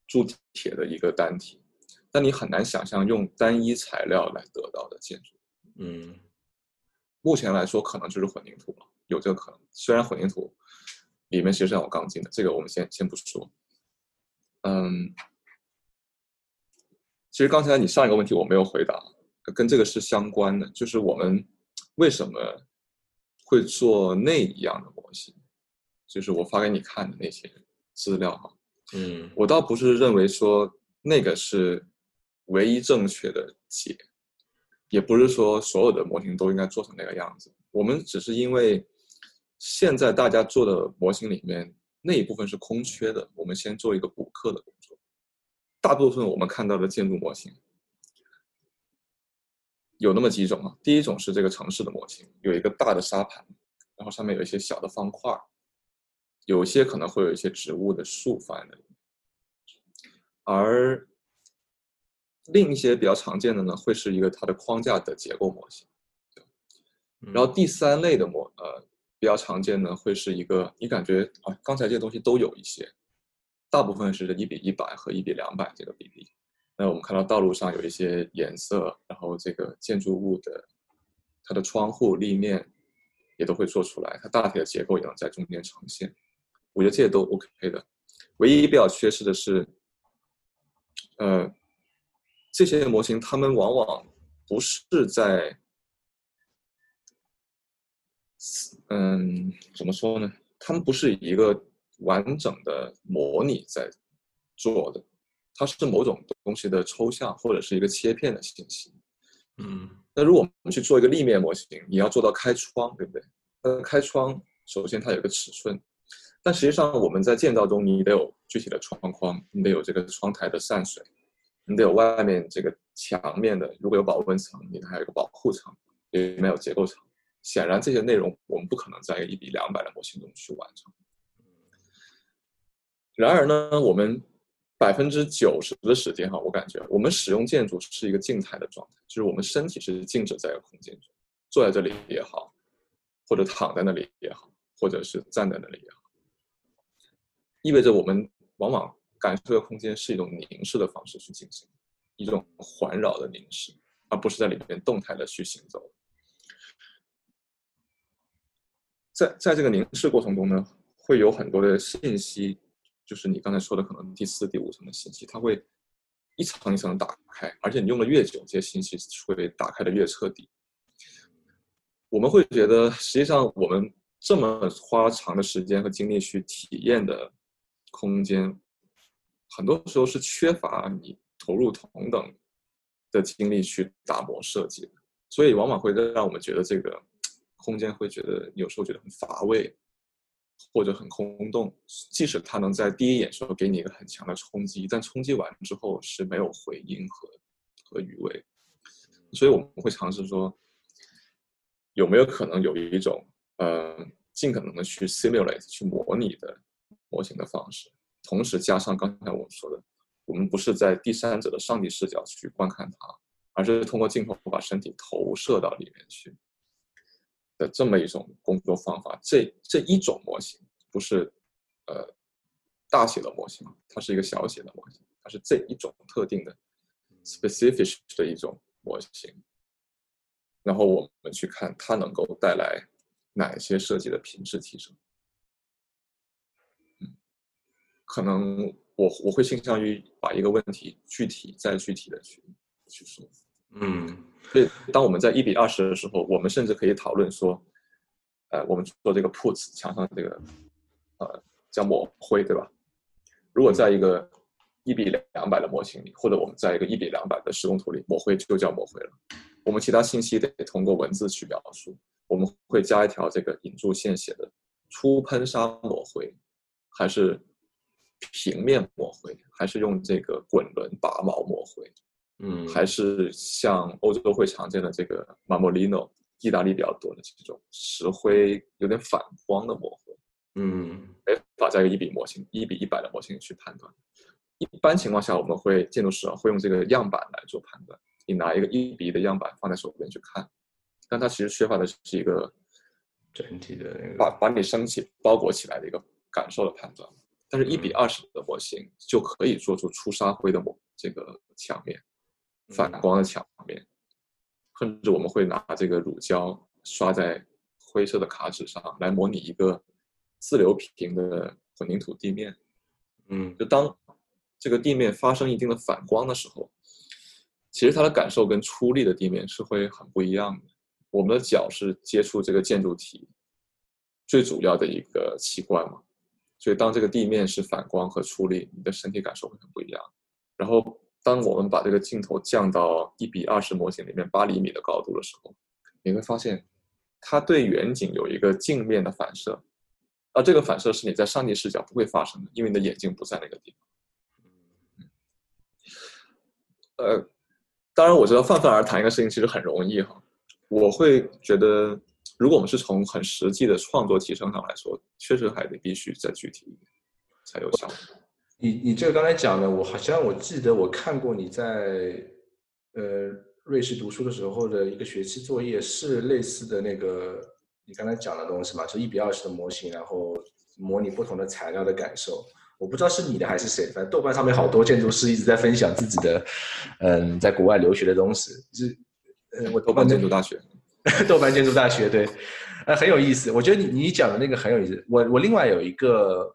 铸铁的一个单体，但你很难想象用单一材料来得到的建筑。嗯，目前来说可能就是混凝土了，有这个可能。虽然混凝土里面其实是有钢筋的，这个我们先先不说。嗯，其实刚才你上一个问题我没有回答，跟这个是相关的，就是我们为什么会做那一样的模型？就是我发给你看的那些资料哈，嗯，我倒不是认为说那个是唯一正确的解，也不是说所有的模型都应该做成那个样子。我们只是因为现在大家做的模型里面那一部分是空缺的，我们先做一个补课的。大部分我们看到的建筑模型有那么几种啊，第一种是这个城市的模型，有一个大的沙盘，然后上面有一些小的方块。有些可能会有一些植物的树放在那里，而另一些比较常见的呢，会是一个它的框架的结构模型。然后第三类的模呃比较常见呢，会是一个你感觉啊，刚才这些东西都有一些，大部分是一比一百和一比两百这个比例。那我们看到道路上有一些颜色，然后这个建筑物的它的窗户立面也都会做出来，它大体的结构也能在中间呈现。我觉得这些都 OK 的，唯一比较缺失的是，呃，这些模型他们往往不是在，嗯，怎么说呢？他们不是一个完整的模拟在做的，它是某种东西的抽象或者是一个切片的信息。嗯，那如果我们去做一个立面模型，你要做到开窗，对不对？那开窗首先它有个尺寸。但实际上，我们在建造中，你得有具体的窗框，你得有这个窗台的散水，你得有外面这个墙面的，如果有保温层，你还有一个保护层，里面有结构层。显然，这些内容我们不可能在一比两百的模型中去完成。然而呢，我们百分之九十的时间哈，我感觉我们使用建筑是一个静态的状态，就是我们身体是静止在空间中，坐在这里也好，或者躺在那里也好，或者是站在那里也好。意味着我们往往感受的空间是一种凝视的方式去进行，一种环绕的凝视，而不是在里面动态的去行走。在在这个凝视过程中呢，会有很多的信息，就是你刚才说的可能第四、第五层的信息，它会一层一层打开，而且你用的越久，这些信息会打开的越彻底。我们会觉得，实际上我们这么花长的时间和精力去体验的。空间很多时候是缺乏你投入同等的精力去打磨设计，所以往往会让我们觉得这个空间会觉得有时候觉得很乏味，或者很空洞。即使它能在第一眼时候给你一个很强的冲击，但冲击完之后是没有回音和和余味。所以我们会尝试说，有没有可能有一种呃，尽可能的去 simulate 去模拟的。模型的方式，同时加上刚才我们说的，我们不是在第三者的上帝视角去观看它，而是通过镜头把身体投射到里面去的这么一种工作方法。这这一种模型不是呃大写的模型，它是一个小写的模型，它是这一种特定的 specific 的一种模型。然后我们去看它能够带来哪些设计的品质提升。嗯可能我我会倾向于把一个问题具体再具体的去去说。嗯，所以当我们在一比二十的时候，我们甚至可以讨论说，呃，我们做这个 put 墙上这个呃叫抹灰，对吧？如果在一个一比两百的模型里，或者我们在一个一比两百的施工图里，抹灰就叫抹灰了。我们其他信息得通过文字去描述。我们会加一条这个引注线写的初喷砂抹灰，还是平面抹灰，还是用这个滚轮拔毛抹灰？嗯，还是像欧洲会常见的这个 Marmolino，意大利比较多的这种石灰有点反光的抹灰，嗯没法在一个一比模型一比一百的模型去判断。一般情况下，我们会建筑师啊会用这个样板来做判断。你拿一个一比一的样板放在手边去看，但它其实缺乏的是一个整体的那把个，把你升起包裹起来的一个感受的判断。但是，一比二十的模型就可以做出出沙灰的模这个墙面。反光的墙面，甚至我们会拿这个乳胶刷在灰色的卡纸上来模拟一个自流平的混凝土地面。嗯就当这个地面发生一定的反光的时候，其实它的感受跟出力的地面是会很不一样的。我们的脚是接触这个建筑体最主要的一个器官嘛，所以当这个地面是反光和出力，你的身体感受会很不一样。然后，当我们把这个镜头降到一比二十模型里面八厘米的高度的时候，你会发现它对远景有一个镜面的反射，而这个反射是你在上帝视角不会发生的，因为你的眼睛不在那个地方。呃，当然我知道泛泛而谈一个事情其实很容易哈，我会觉得，如果我们是从很实际的创作提升上来说，确实还得必须再具体一点才有效果。你你这个刚才讲的，我好像我记得我看过你在呃瑞士读书的时候的一个学期作业是类似的那个你刚才讲的东西嘛，就一比二十的模型，然后模拟不同的材料的感受。我不知道是你的还是谁，反正豆瓣上面好多建筑师一直在分享自己的嗯在国外留学的东西，就是呃我 <laughs> 豆瓣建筑大学，豆瓣建筑大学对，呃很有意思。我觉得你你讲的那个很有意思。我我另外有一个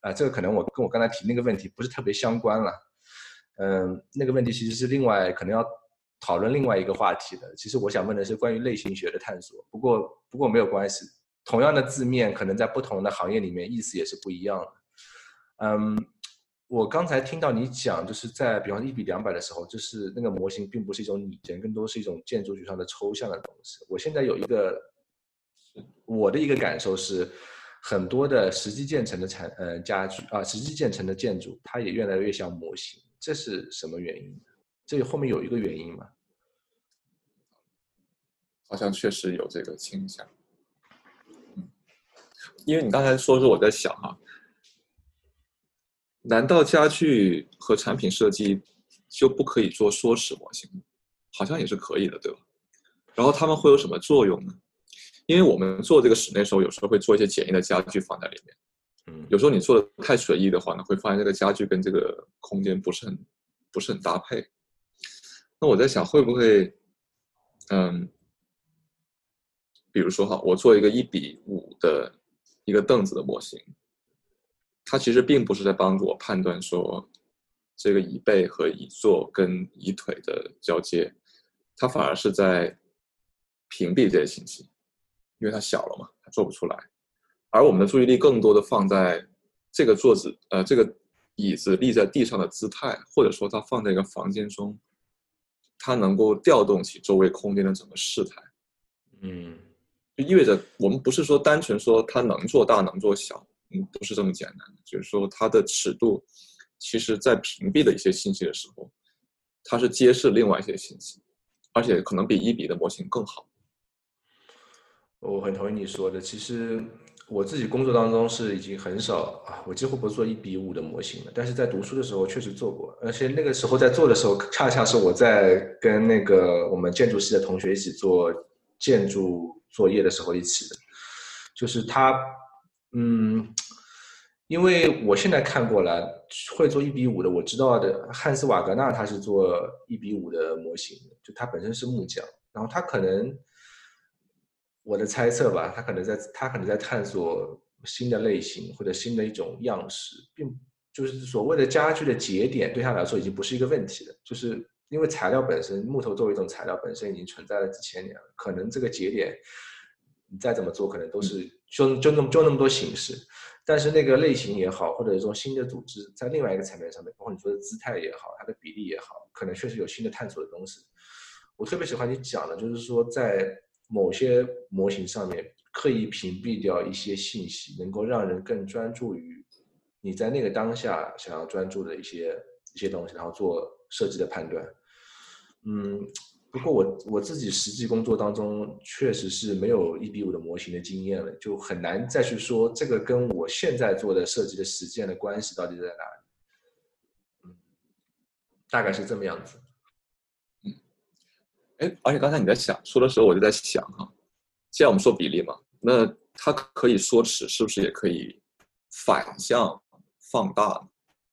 啊、这个可能我跟我刚才提那个问题不是特别相关了。嗯，那个问题其实是另外可能要讨论另外一个话题的。其实我想问的是关于类型学的探索，不过不过没有关系，同样的字面可能在不同的行业里面意思也是不一样的。嗯，我刚才听到你讲，就是在比方一比两百的时候，就是那个模型并不是一种拟人，更多是一种建筑学上的抽象的东西。我现在有一个我的一个感受是，很多的实际建成的产呃家具啊，实际建成的建筑，它也越来越像模型，这是什么原因？这后面有一个原因吗？好像确实有这个倾向。嗯，因为你刚才说的时候，我在想哈、难道家具和产品设计就不可以做缩尺模型？好像也是可以的，对吧？然后它们会有什么作用呢？因为我们做这个室内的时候，有时候会做一些简易的家具放在里面。嗯有时候你做的太随意的话呢，会发现这个家具跟这个空间不是很不是很搭配。那我在想，会不会，嗯，比如说哈，我做一个一比五的一个凳子的模型，它其实并不是在帮助我判断说这个椅背和椅座跟椅腿的交接，它反而是在屏蔽这些信息，因为它小了嘛，它做不出来。而我们的注意力更多的放在这个桌子，呃，这个椅子立在地上的姿态，或者说它放在一个房间中，它能够调动起周围空间的整个事态，嗯就意味着我们不是说单纯说它能做大能做小，嗯，不是这么简单的，就是说它的尺度，其实在屏蔽的一些信息的时候，它是揭示另外一些信息，而且可能比一比的模型更好。我很同意你说的。其实我自己工作当中是已经很少啊，我几乎不做一比五的模型了。但是在读书的时候确实做过，而且那个时候在做的时候，恰恰是我在跟那个我们建筑系的同学一起做建筑作业的时候一起的。就是他，嗯，因为我现在看过来会做一比五的，我知道的汉斯瓦格纳他是做一比五的模型，就他本身是木匠，然后他可能。我的猜测吧，他可能在他可能在探索新的类型或者新的一种样式，并就是所谓的家具的节点对他来说已经不是一个问题了，就是因为材料本身，木头作为一种材料本身已经存在了几千年了，可能这个节点你再怎么做，可能都是就就那么就那么多形式，但是那个类型也好，或者一种新的组织，在另外一个层面上面，包括你说的姿态也好，它的比例也好，可能确实有新的探索的东西。我特别喜欢你讲的，就是说在某些模型上面刻意屏蔽掉一些信息，能够让人更专注于。你在那个当下想要专注的一些一些东西，然后做设计的判断。嗯，不过我我自己实际工作当中确实是没有一比五的模型的经验了，就很难再去说这个跟我现在做的设计的实践的关系到底在哪里。嗯，大概是这么样子。嗯，哎，而且刚才你在想说的时候，我就在想哈，既然我们说比例嘛，那它可以缩尺，是不是也可以反向？放大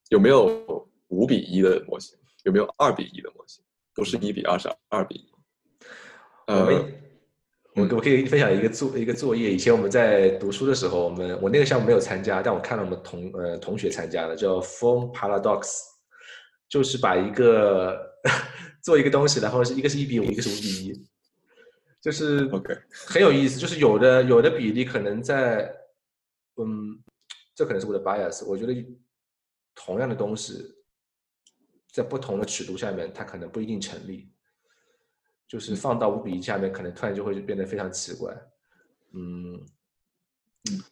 有没有五比一的模型？有没有二比一的模型？不是一比二，是二比一。呃，我我可以分享一个作一个作业。以前我们在读书的时候，我们我那个项目没有参加，但我看了我们同呃同学参加的，叫 Form Paradox，就是把一个做一个东西，然后是一个是一比五，一个是五比一，就是 OK 很有意思。就是有的有的比例可能在嗯。这可能是我的 bias。我觉得同样的东西，在不同的尺度下面，它可能不一定成立。就是放到五比一下面，可能突然就会变得非常奇怪。嗯嗯，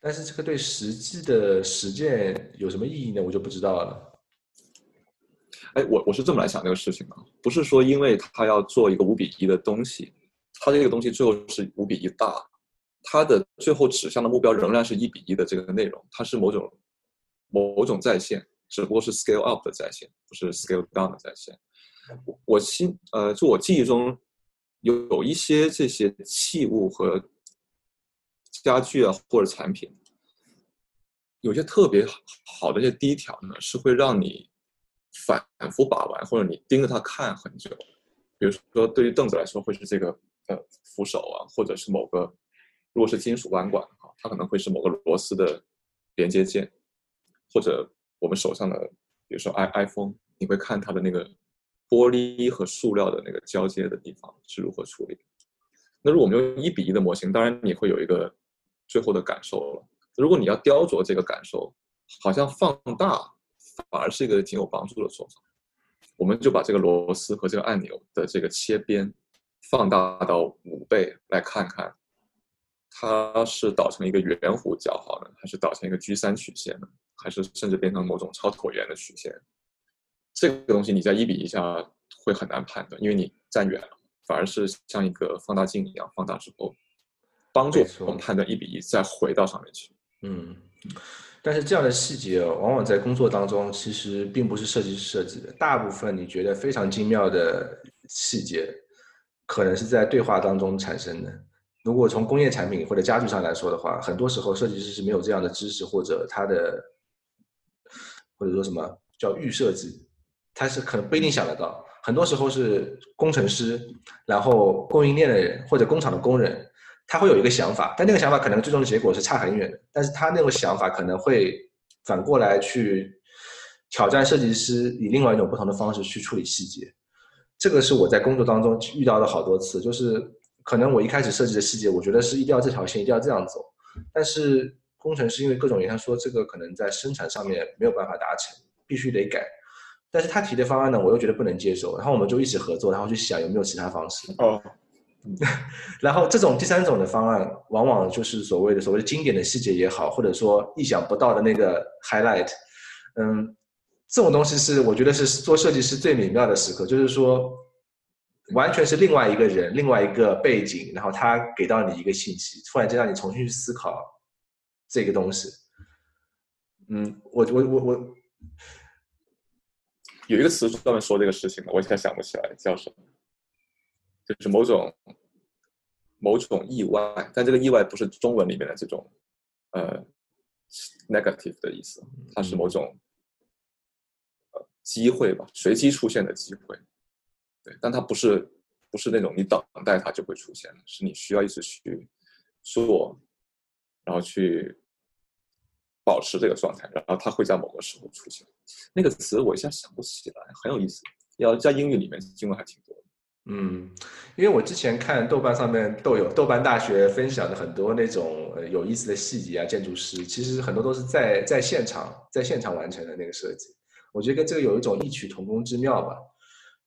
但是这个对实际的实践有什么意义呢？我就不知道了。哎，我我是这么来想这个事情的，不是说因为他要做一个五比一的东西，他这个东西最后是五比一大。它的最后指向的目标仍然是一比一的这个内容，它是某种某种在线，只不过是 scale up 的在线，不是 scale down 的在线。我心呃，就我记忆中有有一些这些器物和家具啊或者产品，有些特别好的一些第一条呢，是会让你反复把玩，或者你盯着它看很久。比如说，对于凳子来说，会是这个呃扶手啊，或者是某个。如果是金属弯管哈，它可能会是某个螺丝的连接件，或者我们手上的，比如说 i iPhone，你会看它的那个玻璃和塑料的那个交接的地方是如何处理。那如果我们用一比一的模型，当然你会有一个最后的感受了。如果你要雕琢这个感受，好像放大反而是一个挺有帮助的做法。我们就把这个螺丝和这个按钮的这个切边放大到五倍来看看。它是导成一个圆弧角好呢，还是导成一个 G 三曲线呢？还是甚至变成某种超椭圆的曲线？这个东西你在一比一下会很难判断，因为你站远了，反而是像一个放大镜一样放大之后，帮助我们判断一比一再回到上面去。嗯，但是这样的细节往往在工作当中其实并不是设计师设计的，大部分你觉得非常精妙的细节，可能是在对话当中产生的。如果从工业产品或者家具上来说的话，很多时候设计师是没有这样的知识或者他的，或者说什么叫预设计，他是可能不一定想得到。很多时候是工程师，然后供应链的人或者工厂的工人，他会有一个想法，但那个想法可能最终的结果是差很远的。但是他那个想法可能会反过来去挑战设计师，以另外一种不同的方式去处理细节。这个是我在工作当中遇到的好多次，就是。可能我一开始设计的细节，我觉得是一定要这条线一定要这样走，但是工程师因为各种原因他说这个可能在生产上面没有办法达成，必须得改。但是他提的方案呢，我又觉得不能接受，然后我们就一起合作，然后去想有没有其他方式。哦，<laughs> 然后这种第三种的方案，往往就是所谓的所谓的经典的细节也好，或者说意想不到的那个 highlight，嗯，这种东西是我觉得是做设计师最美妙的时刻，就是说。完全是另外一个人，另外一个背景，然后他给到你一个信息，突然间让你重新去思考这个东西。嗯，我我我我有一个词专门说这个事情的，我现在想不起来叫什么，就是某种某种意外，但这个意外不是中文里面的这种呃 negative 的意思，它是某种呃机会吧，随机出现的机会。对，但它不是不是那种你等待它就会出现的，是你需要一直去做，然后去保持这个状态，然后它会在某个时候出现。那个词我一下想不起来，很有意思。要在英语里面英文还挺多的。嗯，因为我之前看豆瓣上面豆友豆瓣大学分享的很多那种呃有意思的细节啊，建筑师其实很多都是在在现场在现场完成的那个设计。我觉得跟这个有一种异曲同工之妙吧，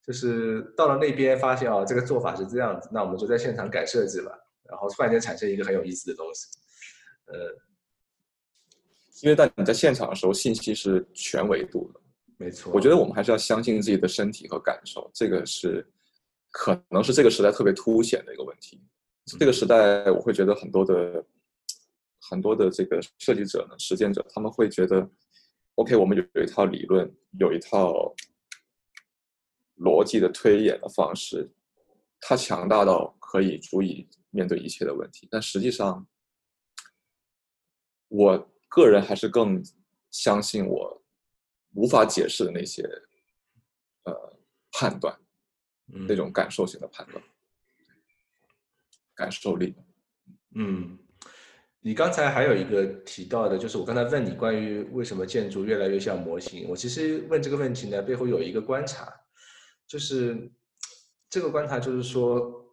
就是到了那边发现哦，这个做法是这样子，那我们就在现场改设计吧，然后突然间产生一个很有意思的东西。呃，因为在你在现场的时候，信息是全维度的。没错，我觉得我们还是要相信自己的身体和感受，这个是可能是这个时代特别凸显的一个问题。这个时代，我会觉得很多的很多的这个设计者呢、实践者，他们会觉得，OK，我们有有一套理论，有一套逻辑的推演的方式，它强大到可以足以面对一切的问题。但实际上，我个人还是更相信我。无法解释的那些，呃，判断，那种感受型的判断，感受力。嗯，你刚才还有一个提到的，就是我刚才问你关于为什么建筑越来越像模型。我其实问这个问题呢，背后有一个观察，就是这个观察就是说。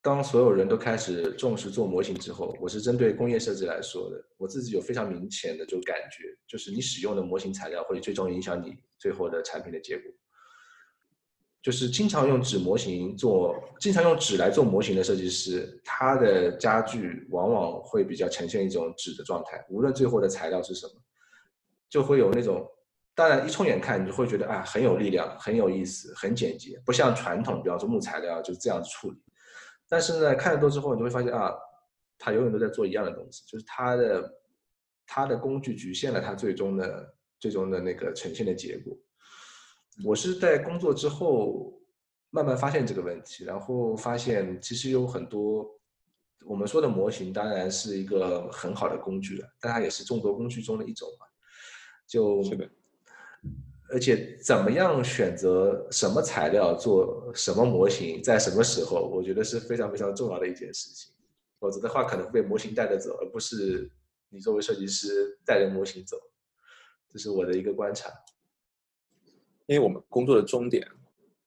当所有人都开始重视做模型之后，我是针对工业设计来说的。我自己有非常明显的就感觉，就是你使用的模型材料会最终影响你最后的产品的结果。就是经常用纸模型做，经常用纸来做模型的设计师，他的家具往往会比较呈现一种纸的状态，无论最后的材料是什么，就会有那种，当然一冲眼看你就会觉得啊很有力量，很有意思，很简洁，不像传统，比方说木材料就这样处理。但是呢，看得多之后，你就会发现啊，他永远都在做一样的东西，就是他的他的工具局限了他最终的最终的那个呈现的结果。我是在工作之后慢慢发现这个问题，然后发现其实有很多我们说的模型当然是一个很好的工具了，但它也是众多工具中的一种嘛。就。而且怎么样选择什么材料做什么模型，在什么时候，我觉得是非常非常重要的一件事情。否则的话，可能被模型带着走，而不是你作为设计师带着模型走。这是我的一个观察。因为我们工作的终点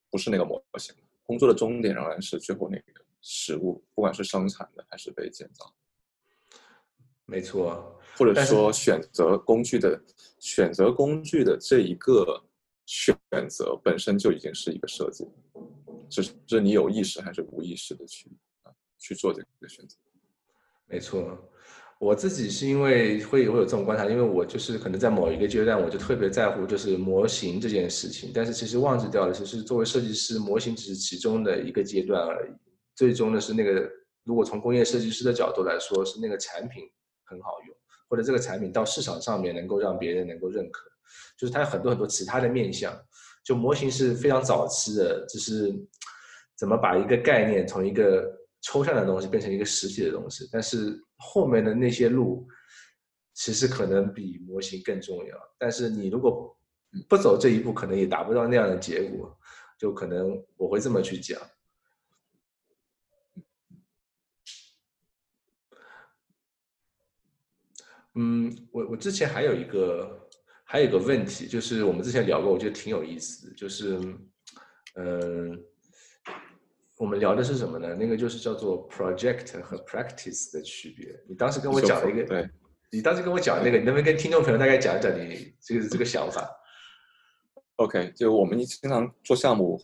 不是那个模型，工作的终点仍然是最后那个实物，不管是生产的还是被建造。没错。或者说选择工具的选择工具的这一个选择本身就已经是一个设计，只是你有意识还是无意识的去啊去做这个选择。没错，我自己是因为会会有这种观察，因为我就是可能在某一个阶段，我就特别在乎就是模型这件事情，但是其实忘记掉了，其实作为设计师，模型只是其中的一个阶段而已，最终的是那个如果从工业设计师的角度来说，是那个产品很好用。或者这个产品到市场上面能够让别人能够认可，就是它有很多很多其他的面向。就模型是非常早期的，就是怎么把一个概念从一个抽象的东西变成一个实体的东西。但是后面的那些路，其实可能比模型更重要。但是你如果不走这一步，可能也达不到那样的结果。就可能我会这么去讲。嗯，我我之前还有一个还有一个问题，就是我们之前聊过，我觉得挺有意思的，就是，嗯，我们聊的是什么呢？那个就是叫做 project 和 practice 的区别。你当时跟我讲了一个，对，你当时跟我讲那个，你能不能跟听众朋友大概讲一讲你这个这个想法？OK，就我们经常做项目，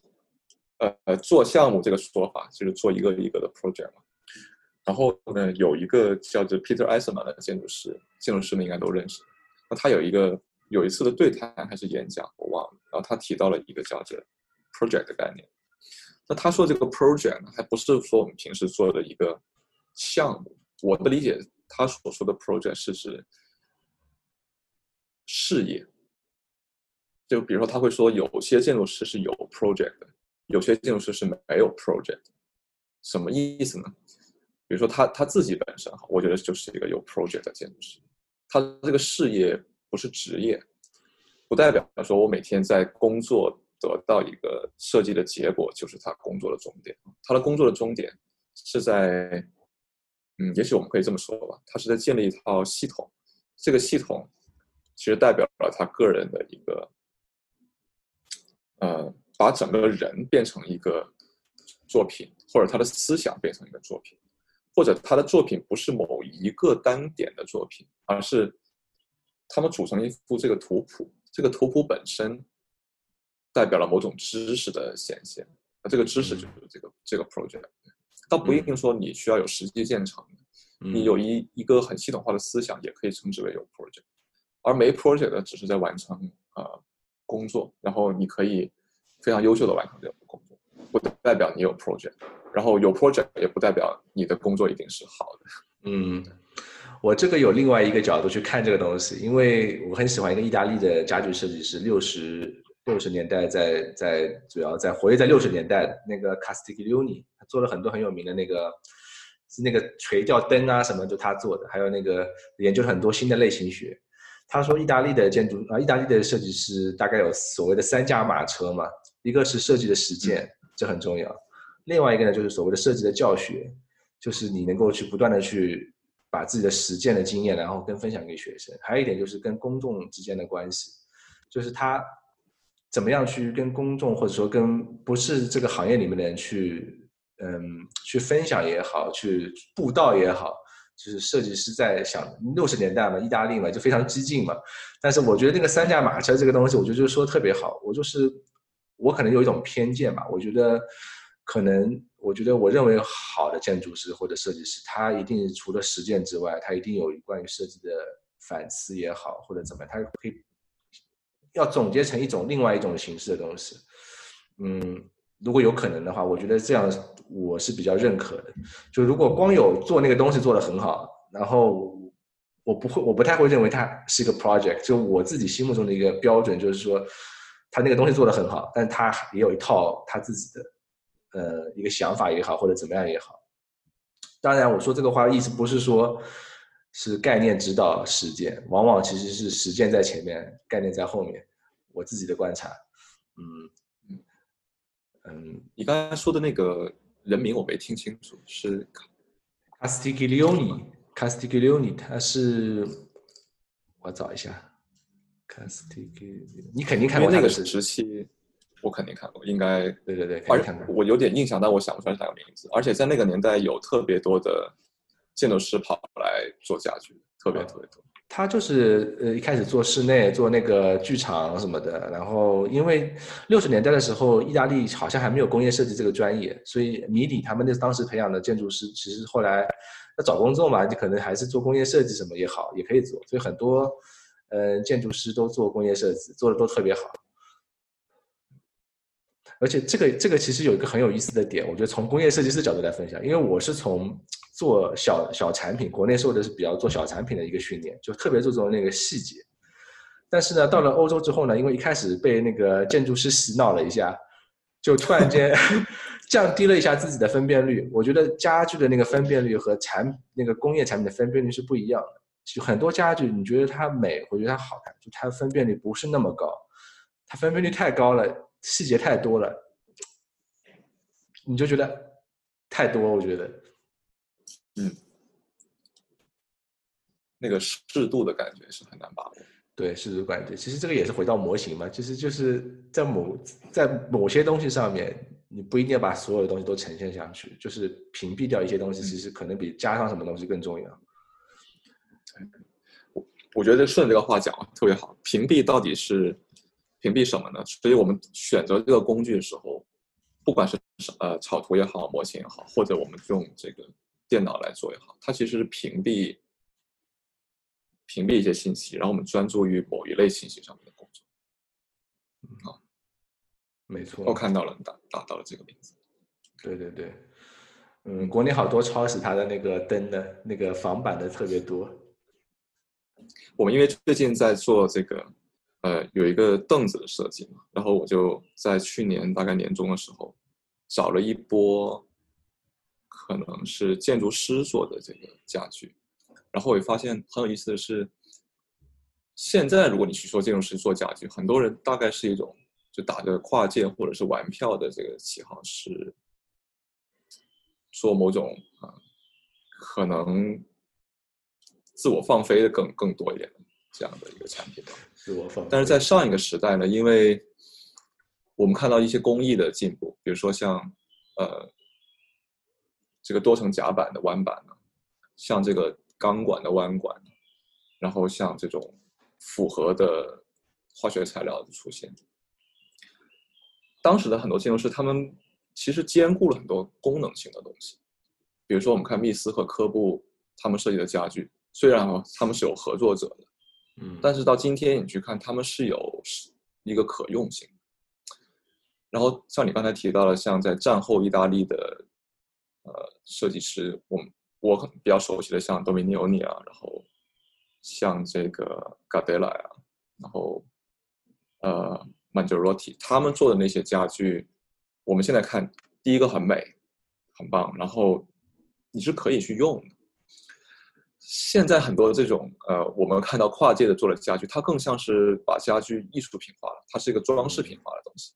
呃，做项目这个说法就是做一个一个的 project 嘛。然后呢，有一个叫做 Peter Eisenman 的建筑师，建筑师们应该都认识。那他有一个有一次的对谈还是演讲，我忘了。然后他提到了一个叫做 project 的概念。那他说这个 project 呢，还不是说我们平时做的一个项目。我的理解，他所说的 project 是指事业。就比如说，他会说有些建筑师是有 project 的，有些建筑师是没有 project。什么意思呢？比如说他他自己本身哈，我觉得就是一个有 project 的建筑师，他这个事业不是职业，不代表说我每天在工作得到一个设计的结果就是他工作的终点。他的工作的终点是在，嗯，也许我们可以这么说吧，他是在建立一套系统，这个系统其实代表了他个人的一个，呃，把整个人变成一个作品，或者他的思想变成一个作品，或者他的作品不是某一个单点的作品，而是他们组成一幅这个图谱，这个图谱本身代表了某种知识的显现，那这个知识就是这个这个 project，倒不一定说你需要有实际建成的。你有一一个很系统化的思想，也可以称之为有 project，而没 project 的只是在完成呃工作，然后你可以非常优秀的完成这个工作，不代表你有 project，然后有 project 也不代表你的工作一定是好的。嗯，我这个有另外一个角度去看这个东西，因为我很喜欢一个意大利的家具设计师，六十六十年代在在主要在活跃在六十年代那个 Castiglioni，他做了很多很有名的那个。是那个垂吊灯啊，什么就他做的，还有那个研究了很多新的类型学。他说，意大利的建筑啊，意大利的设计师大概有所谓的三驾马车嘛，一个是设计的实践，这很重要；另外一个呢，就是所谓的设计的教学，就是你能够去不断的去把自己的实践的经验，然后跟分享给学生。还有一点就是跟公众之间的关系，就是他怎么样去跟公众或者说跟不是这个行业里面的人去。嗯，去分享也好，去布道也好，就是设计师在想六十年代嘛，意大利嘛就非常激进嘛。但是我觉得那个三驾马车这个东西，我觉得就是说的特别好。我就是我可能有一种偏见吧，我觉得可能我觉得我认为好的建筑师或者设计师，他一定除了实践之外，他一定有关于设计的反思也好，或者怎么样，他可以要总结成一种另外一种形式的东西。嗯。如果有可能的话，我觉得这样我是比较认可的。就如果光有做那个东西做得很好，然后我不会，我不太会认为它是一个 project。就我自己心目中的一个标准，就是说他那个东西做得很好，但他也有一套他自己的呃一个想法也好，或者怎么样也好。当然，我说这个话的意思不是说是概念指导实践，往往其实是实践在前面，概念在后面。我自己的观察，嗯。嗯，你刚才说的那个人名我没听清楚，是 Castiglioni，Castiglioni，他是我找一下，Castiglioni，你肯定看过那个时期，我肯定看过，应该对对对，而我有点印象，但我想不出来是哪个名字。而且在那个年代，有特别多的建筑师跑来做家具，特别特别多。他就是呃一开始做室内做那个剧场什么的，然后因为六十年代的时候，意大利好像还没有工业设计这个专业，所以米里他们那当时培养的建筑师，其实后来那找工作嘛，你可能还是做工业设计什么也好，也可以做，所以很多呃建筑师都做工业设计，做的都特别好。而且这个这个其实有一个很有意思的点，我觉得从工业设计师角度来分享，因为我是从。做小小产品，国内受的是比较做小产品的一个训练，就特别注重那个细节。但是呢，到了欧洲之后呢，因为一开始被那个建筑师洗脑了一下，就突然间 <laughs> 降低了一下自己的分辨率。我觉得家具的那个分辨率和产那个工业产品的分辨率是不一样的。就很多家具，你觉得它美，我觉得它好看，就它分辨率不是那么高。它分辨率太高了，细节太多了，你就觉得太多，我觉得。嗯，那个适度的感觉是很难把握。对，适度感觉，其实这个也是回到模型嘛，其实就是在某在某些东西上面，你不一定要把所有的东西都呈现下去，就是屏蔽掉一些东西，其实可能比加上什么东西更重要。我我觉得顺这个话讲特别好，屏蔽到底是屏蔽什么呢？所以我们选择这个工具的时候，不管是呃草图也好，模型也好，或者我们用这个。电脑来做也好，它其实是屏蔽屏蔽一些信息，然后我们专注于某一类信息上面的工作。好，没错，我看到了，打打到了这个名字。对对对，嗯，国内好多超市它的那个灯的那个仿版的特别多。我们因为最近在做这个，呃，有一个凳子的设计嘛，然后我就在去年大概年中的时候找了一波。可能是建筑师做的这个家具，然后我也发现很有意思的是，现在如果你去说建筑师做家具，很多人大概是一种就打着跨界或者是玩票的这个旗号，是做某种啊可能自我放飞的更更多一点这样的一个产品。自我放。但是在上一个时代呢，因为我们看到一些工艺的进步，比如说像呃这个多层夹板的弯板呢，像这个钢管的弯管，然后像这种复合的化学材料的出现，当时的很多建筑师他们其实兼顾了很多功能性的东西，比如说我们看密斯和科布他们设计的家具，虽然他们是有合作者的，嗯，但是到今天你去看，他们是有一个可用性。然后像你刚才提到了，像在战后意大利的呃设计师，我我比较熟悉的像多米尼奥尼啊，然后像这个 Gardella 啊，然后呃 m a n g i r o t i 他们做的那些家具，我们现在看第一个很美，很棒，然后你是可以去用的。现在很多这种呃，我们看到跨界的做的家具，它更像是把家具艺术品化了，它是一个装饰品化的东西。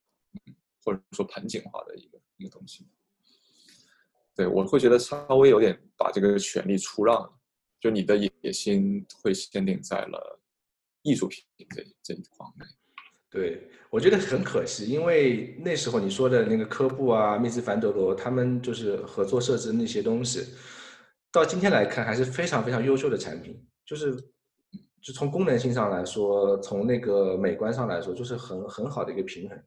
或者说盆景化的一个一个东西，对我会觉得稍微有点把这个权利出让，就你的野心会限定在了艺术品这这一方面。对我觉得很可惜，因为那时候你说的那个科布啊、密斯凡德罗他们就是合作设置那些东西，到今天来看还是非常非常优秀的产品，就是就从功能性上来说，从那个美观上来说，就是很很好的一个平衡。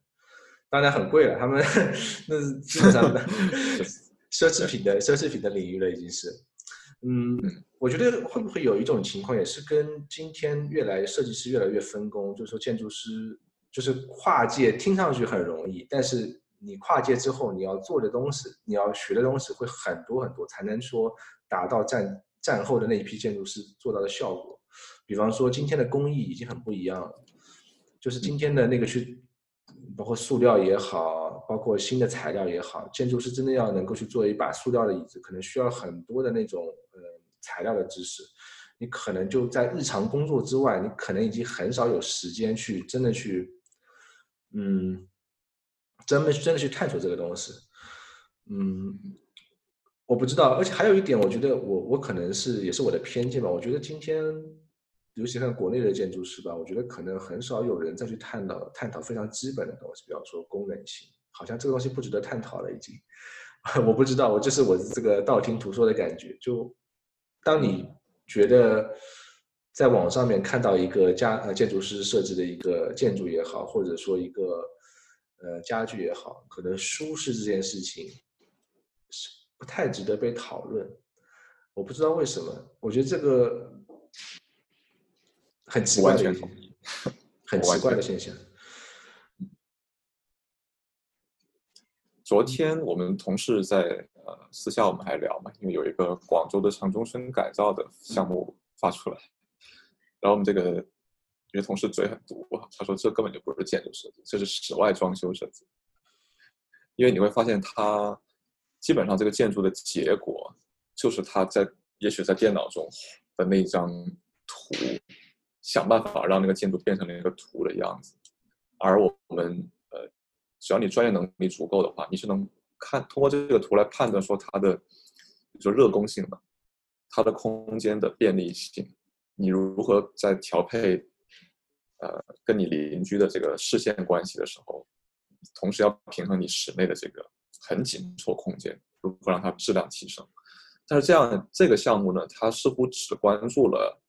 当然很贵了，他们 <laughs> 那是基本上 <laughs> 奢侈品的奢侈品的领域了，已经是。嗯，我觉得会不会有一种情况，也是跟今天越来设计师越来越分工，就是说建筑师就是跨界，听上去很容易，但是你跨界之后，你要做的东西，你要学的东西会很多很多，才能说达到战战后的那一批建筑师做到的效果。比方说，今天的工艺已经很不一样了，就是今天的那个去。包括塑料也好，包括新的材料也好，建筑师真的要能够去做一把塑料的椅子，可能需要很多的那种呃材料的知识。你可能就在日常工作之外，你可能已经很少有时间去真的去，嗯，真的真的去探索这个东西。嗯，我不知道，而且还有一点，我觉得我我可能是也是我的偏见吧，我觉得今天。尤其看国内的建筑师吧，我觉得可能很少有人再去探讨探讨非常基本的东西，比方说功能性，好像这个东西不值得探讨了已经。<laughs> 我不知道，我就是我这个道听途说的感觉。就当你觉得在网上面看到一个家呃建筑师设计的一个建筑也好，或者说一个呃家具也好，可能舒适这件事情是不太值得被讨论。我不知道为什么，我觉得这个。很奇怪的，很奇怪的现象。昨天我们同事在呃私下我们还聊嘛，因为有一个广州的城中村改造的项目发出来，然后我们这个有个同事嘴很毒，他说这根本就不是建筑设计，这是室外装修设计。因为你会发现，它基本上这个建筑的结果就是他在也许在电脑中的那张图。想办法让那个建筑变成了一个图的样子，而我们呃，只要你专业能力足够的话，你是能看通过这个图来判断说它的，就热工性的，它的空间的便利性，你如何在调配，呃，跟你邻居的这个视线关系的时候，同时要平衡你室内的这个很紧凑空间，如何让它质量提升。但是这样这个项目呢，它似乎只关注了。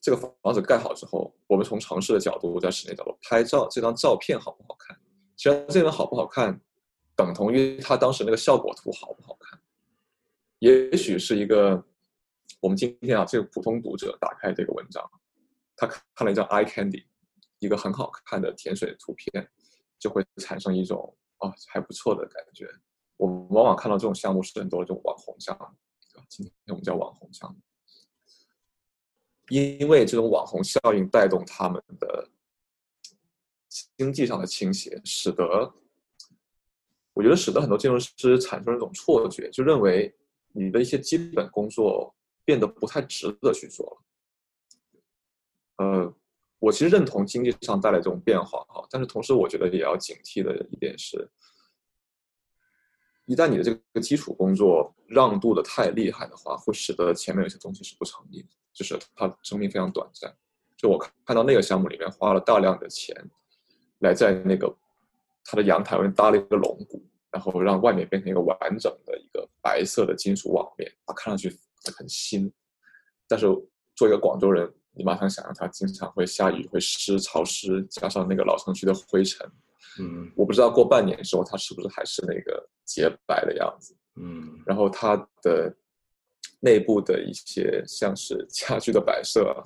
这个房子盖好之后，我们从城市的角度，在室内角度拍照，这张照片好不好看？其实这张好不好看，等同于他当时那个效果图好不好看。也许是一个，我们今天啊，这个普通读者打开这个文章，他看了一张 eye candy，一个很好看的甜水图片，就会产生一种哦还不错的感觉。我们往往看到这种项目是很多这种网红项目，今天我们叫网红项目。因为这种网红效应带动他们的经济上的倾斜，使得我觉得使得很多建筑师产生一种错觉，就认为你的一些基本工作变得不太值得去做了。呃，我其实认同经济上带来这种变化哈，但是同时我觉得也要警惕的一点是，一旦你的这个基础工作让渡的太厉害的话，会使得前面有些东西是不成立的。就是它生命非常短暂，就我看到那个项目里面花了大量的钱，来在那个它的阳台外面搭了一个龙骨，然后让外面变成一个完整的一个白色的金属网面，它看上去很新。但是作为一个广州人，你马上想象它经常会下雨、会湿、潮湿，加上那个老城区的灰尘。嗯我不知道过半年之后它是不是还是那个洁白的样子。嗯然后它的内部的一些像是家具的摆设啊，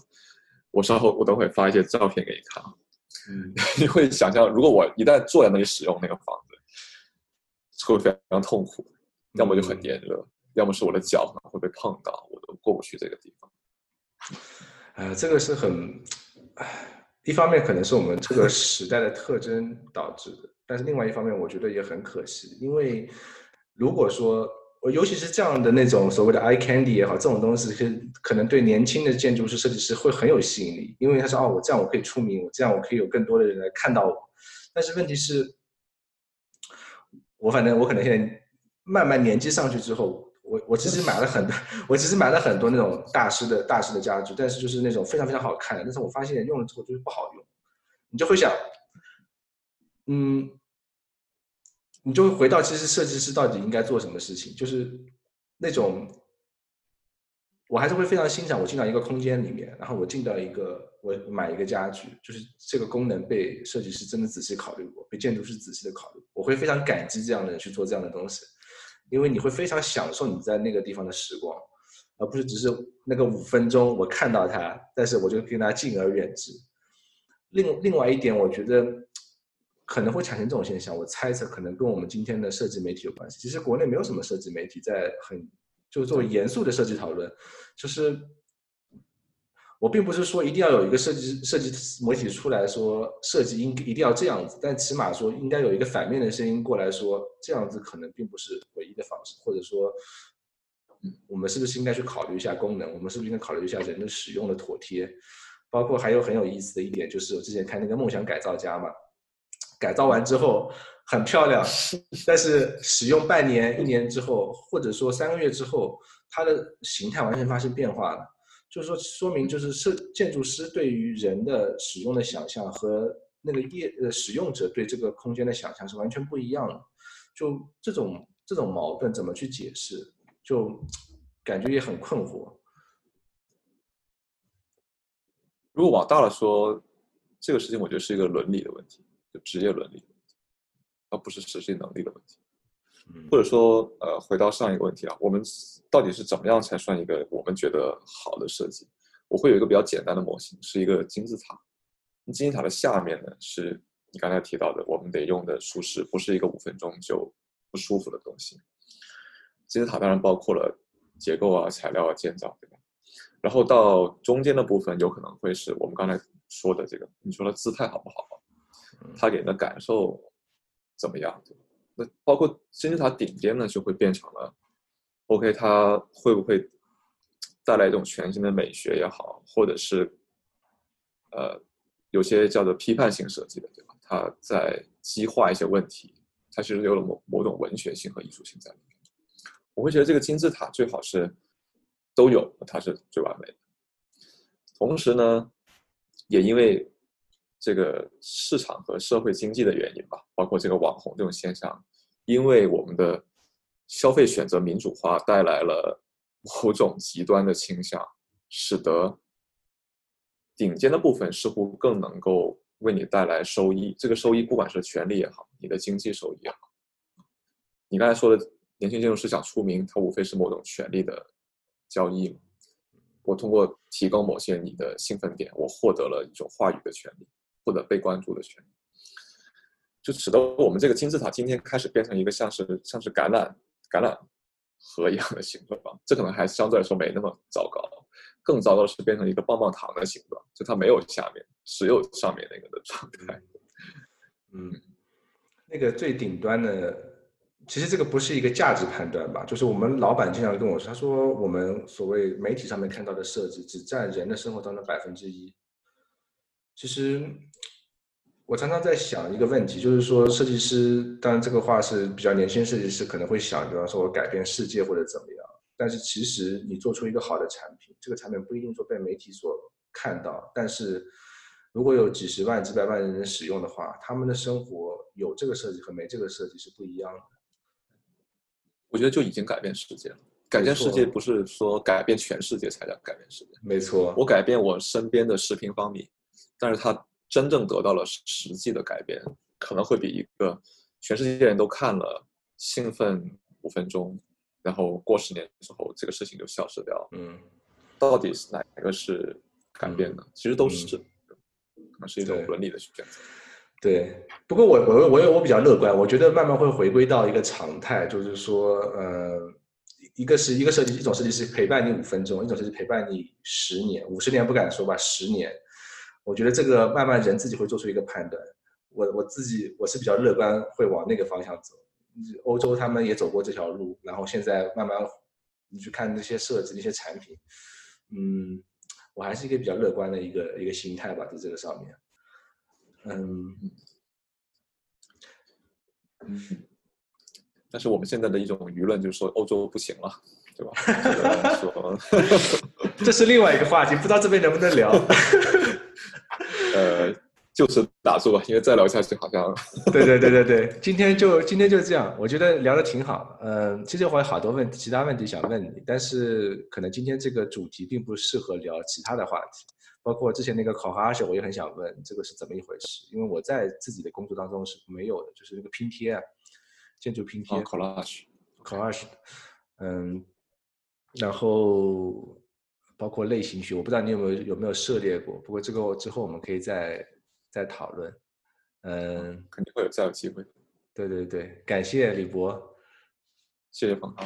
我稍后我等会发一些照片给你看啊。嗯。<laughs> 你会想象，如果我一旦坐在那里使用那个房子，会非常痛苦，要么就很炎热，要么是我的脚可能会被碰到，我都过不去这个地方。呃，这个是很，唉，一方面可能是我们这个时代的特征导致的，但是另外一方面，我觉得也很可惜，因为如果说，我我尤其是这样的那种所谓的 eye candy 也好，这种东西是可能对年轻的建筑师、设计师会很有吸引力，因为他说哦，我这样我可以出名，我这样我可以有更多的人来看到我。但是问题是，我反正我可能现在慢慢年纪上去之后，我我其实买了很多，我其实买了很多那种大师的大师的家具，但是就是那种非常非常好看的，但是我发现用了之后就是不好用，你就会想，嗯，你就会回到其实设计师到底应该做什么事情，就是那种，我还是会非常欣赏我进到一个空间里面，然后我进到一个我买一个家具，就是这个功能被设计师真的仔细考虑过，被建筑师仔细的考虑，我会非常感激这样的人去做这样的东西。因为你会非常享受你在那个地方的时光，而不是只是那个五分钟我看到它，但是我就跟它敬而远之。另另外一点，我觉得可能会产生这种现象，我猜测可能跟我们今天的设计媒体有关系。其实国内没有什么设计媒体在很就作为严肃的设计讨论，就是我并不是说一定要有一个设计设计媒体出来说设计应一定要这样子，但起码说应该有一个反面的声音过来说这样子可能并不是唯一的方式，或者说，嗯，我们是不是应该去考虑一下功能？我们是不是应该考虑一下人的使用的妥帖？包括还有很有意思的一点就是我之前看那个梦想改造家嘛，改造完之后很漂亮，但是使用半年一年之后，或者说三个月之后，它的形态完全发生变化了。就是说，说明就是设建筑师对于人的使用的想象和那个业呃使用者对这个空间的想象是完全不一样的。就这种这种矛盾怎么去解释，就感觉也很困惑。如果往大了说，这个事情我觉得是一个伦理的问题，就职业伦理的问题，而不是实际能力的问题。嗯或者说，呃，回到上一个问题啊，我们到底是怎么样才算一个我们觉得好的设计？我会有一个比较简单的模型，是一个金字塔。金字塔的下面呢，是你刚才提到的，我们得用的舒适，不是一个五分钟就不舒服的东西。金字塔当然包括了结构啊、材料啊、建造，对吧？然后到中间的部分，有可能会是我们刚才说的这个，你说的姿态好不好？它给人的感受怎么样？那包括金字塔顶尖呢，就会变成了，OK，它会不会带来一种全新的美学也好，或者是呃有些叫做批判性设计的，对吧？它在激化一些问题，它其实有了某某种文学性和艺术性在里面。我会觉得这个金字塔最好是都有，它是最完美的。同时呢，也因为这个市场和社会经济的原因吧，包括这个网红这种现象，因为我们的消费选择民主化带来了某种极端的倾向，使得顶尖的部分似乎更能够为你带来收益。这个收益不管是权利也好，你的经济收益也好，你刚才说的年轻建筑师想出名，它无非是某种权利的交易嘛。我通过提高某些你的兴奋点，我获得了一种话语的权利。或者被关注的权利，就使得我们这个金字塔今天开始变成一个像是像是橄榄橄榄核一样的形状，这可能还相对来说没那么糟糕。更糟糕的是变成一个棒棒糖的形状，就它没有下面，只有上面那个的状态。嗯，那个最顶端的，其实这个不是一个价值判断吧？就是我们老板经常跟我说，他说我们所谓媒体上面看到的设计，只占人的生活当中百分之一。其实，我常常在想一个问题，就是说，设计师，当然这个话是比较年轻设计师可能会想，比方说我改变世界或者怎么样。但是其实你做出一个好的产品，这个产品不一定说被媒体所看到，但是如果有几十万、几百万人使用的话，他们的生活有这个设计和没这个设计是不一样的。我觉得就已经改变世界了。改变世界不是说改变全世界才叫改变世界。没错，我改变我身边的十平方米，但是它真正得到了实际的改变，可能会比一个全世界人都看了兴奋五分钟，然后过十年之后这个事情就消失掉。嗯，到底是哪一个是改变的？其实都是，可能是一种伦理的选择。对，不过我我我我比较乐观，我觉得慢慢会回归到一个常态，就是说，呃。一个是一个设计，一种设计师陪伴你五分钟，一种设计陪伴你十年、五十年不敢说吧，十年。我觉得这个慢慢人自己会做出一个判断。我我自己我是比较乐观，会往那个方向走。欧洲他们也走过这条路，然后现在慢慢你去看那些设计、那些产品，嗯，我还是一个比较乐观的一个一个心态吧，在这个上面。嗯嗯。但是我们现在的一种舆论就是说欧洲不行了，对吧？<laughs> 说 <laughs> 这是另外一个话题，不知道这边能不能聊。呃，就此打住吧，因为再聊下去好像……对对对对对，今天就今天就这样，我觉得聊的挺好。嗯，其实我有好多问题，其他问题想问你，但是可能今天这个主题并不适合聊其他的话题，包括之前那个考哈士，我也很想问这个是怎么一回事，因为我在自己的工作当中是没有的，就是那个拼贴啊。建筑拼贴，collage，collage，嗯，然后包括类型学，我不知道你有没有有没有涉猎过，不过这个之后我们可以再再讨论，嗯，肯定会有再有机会。对对对，感谢李博，谢谢冯浩。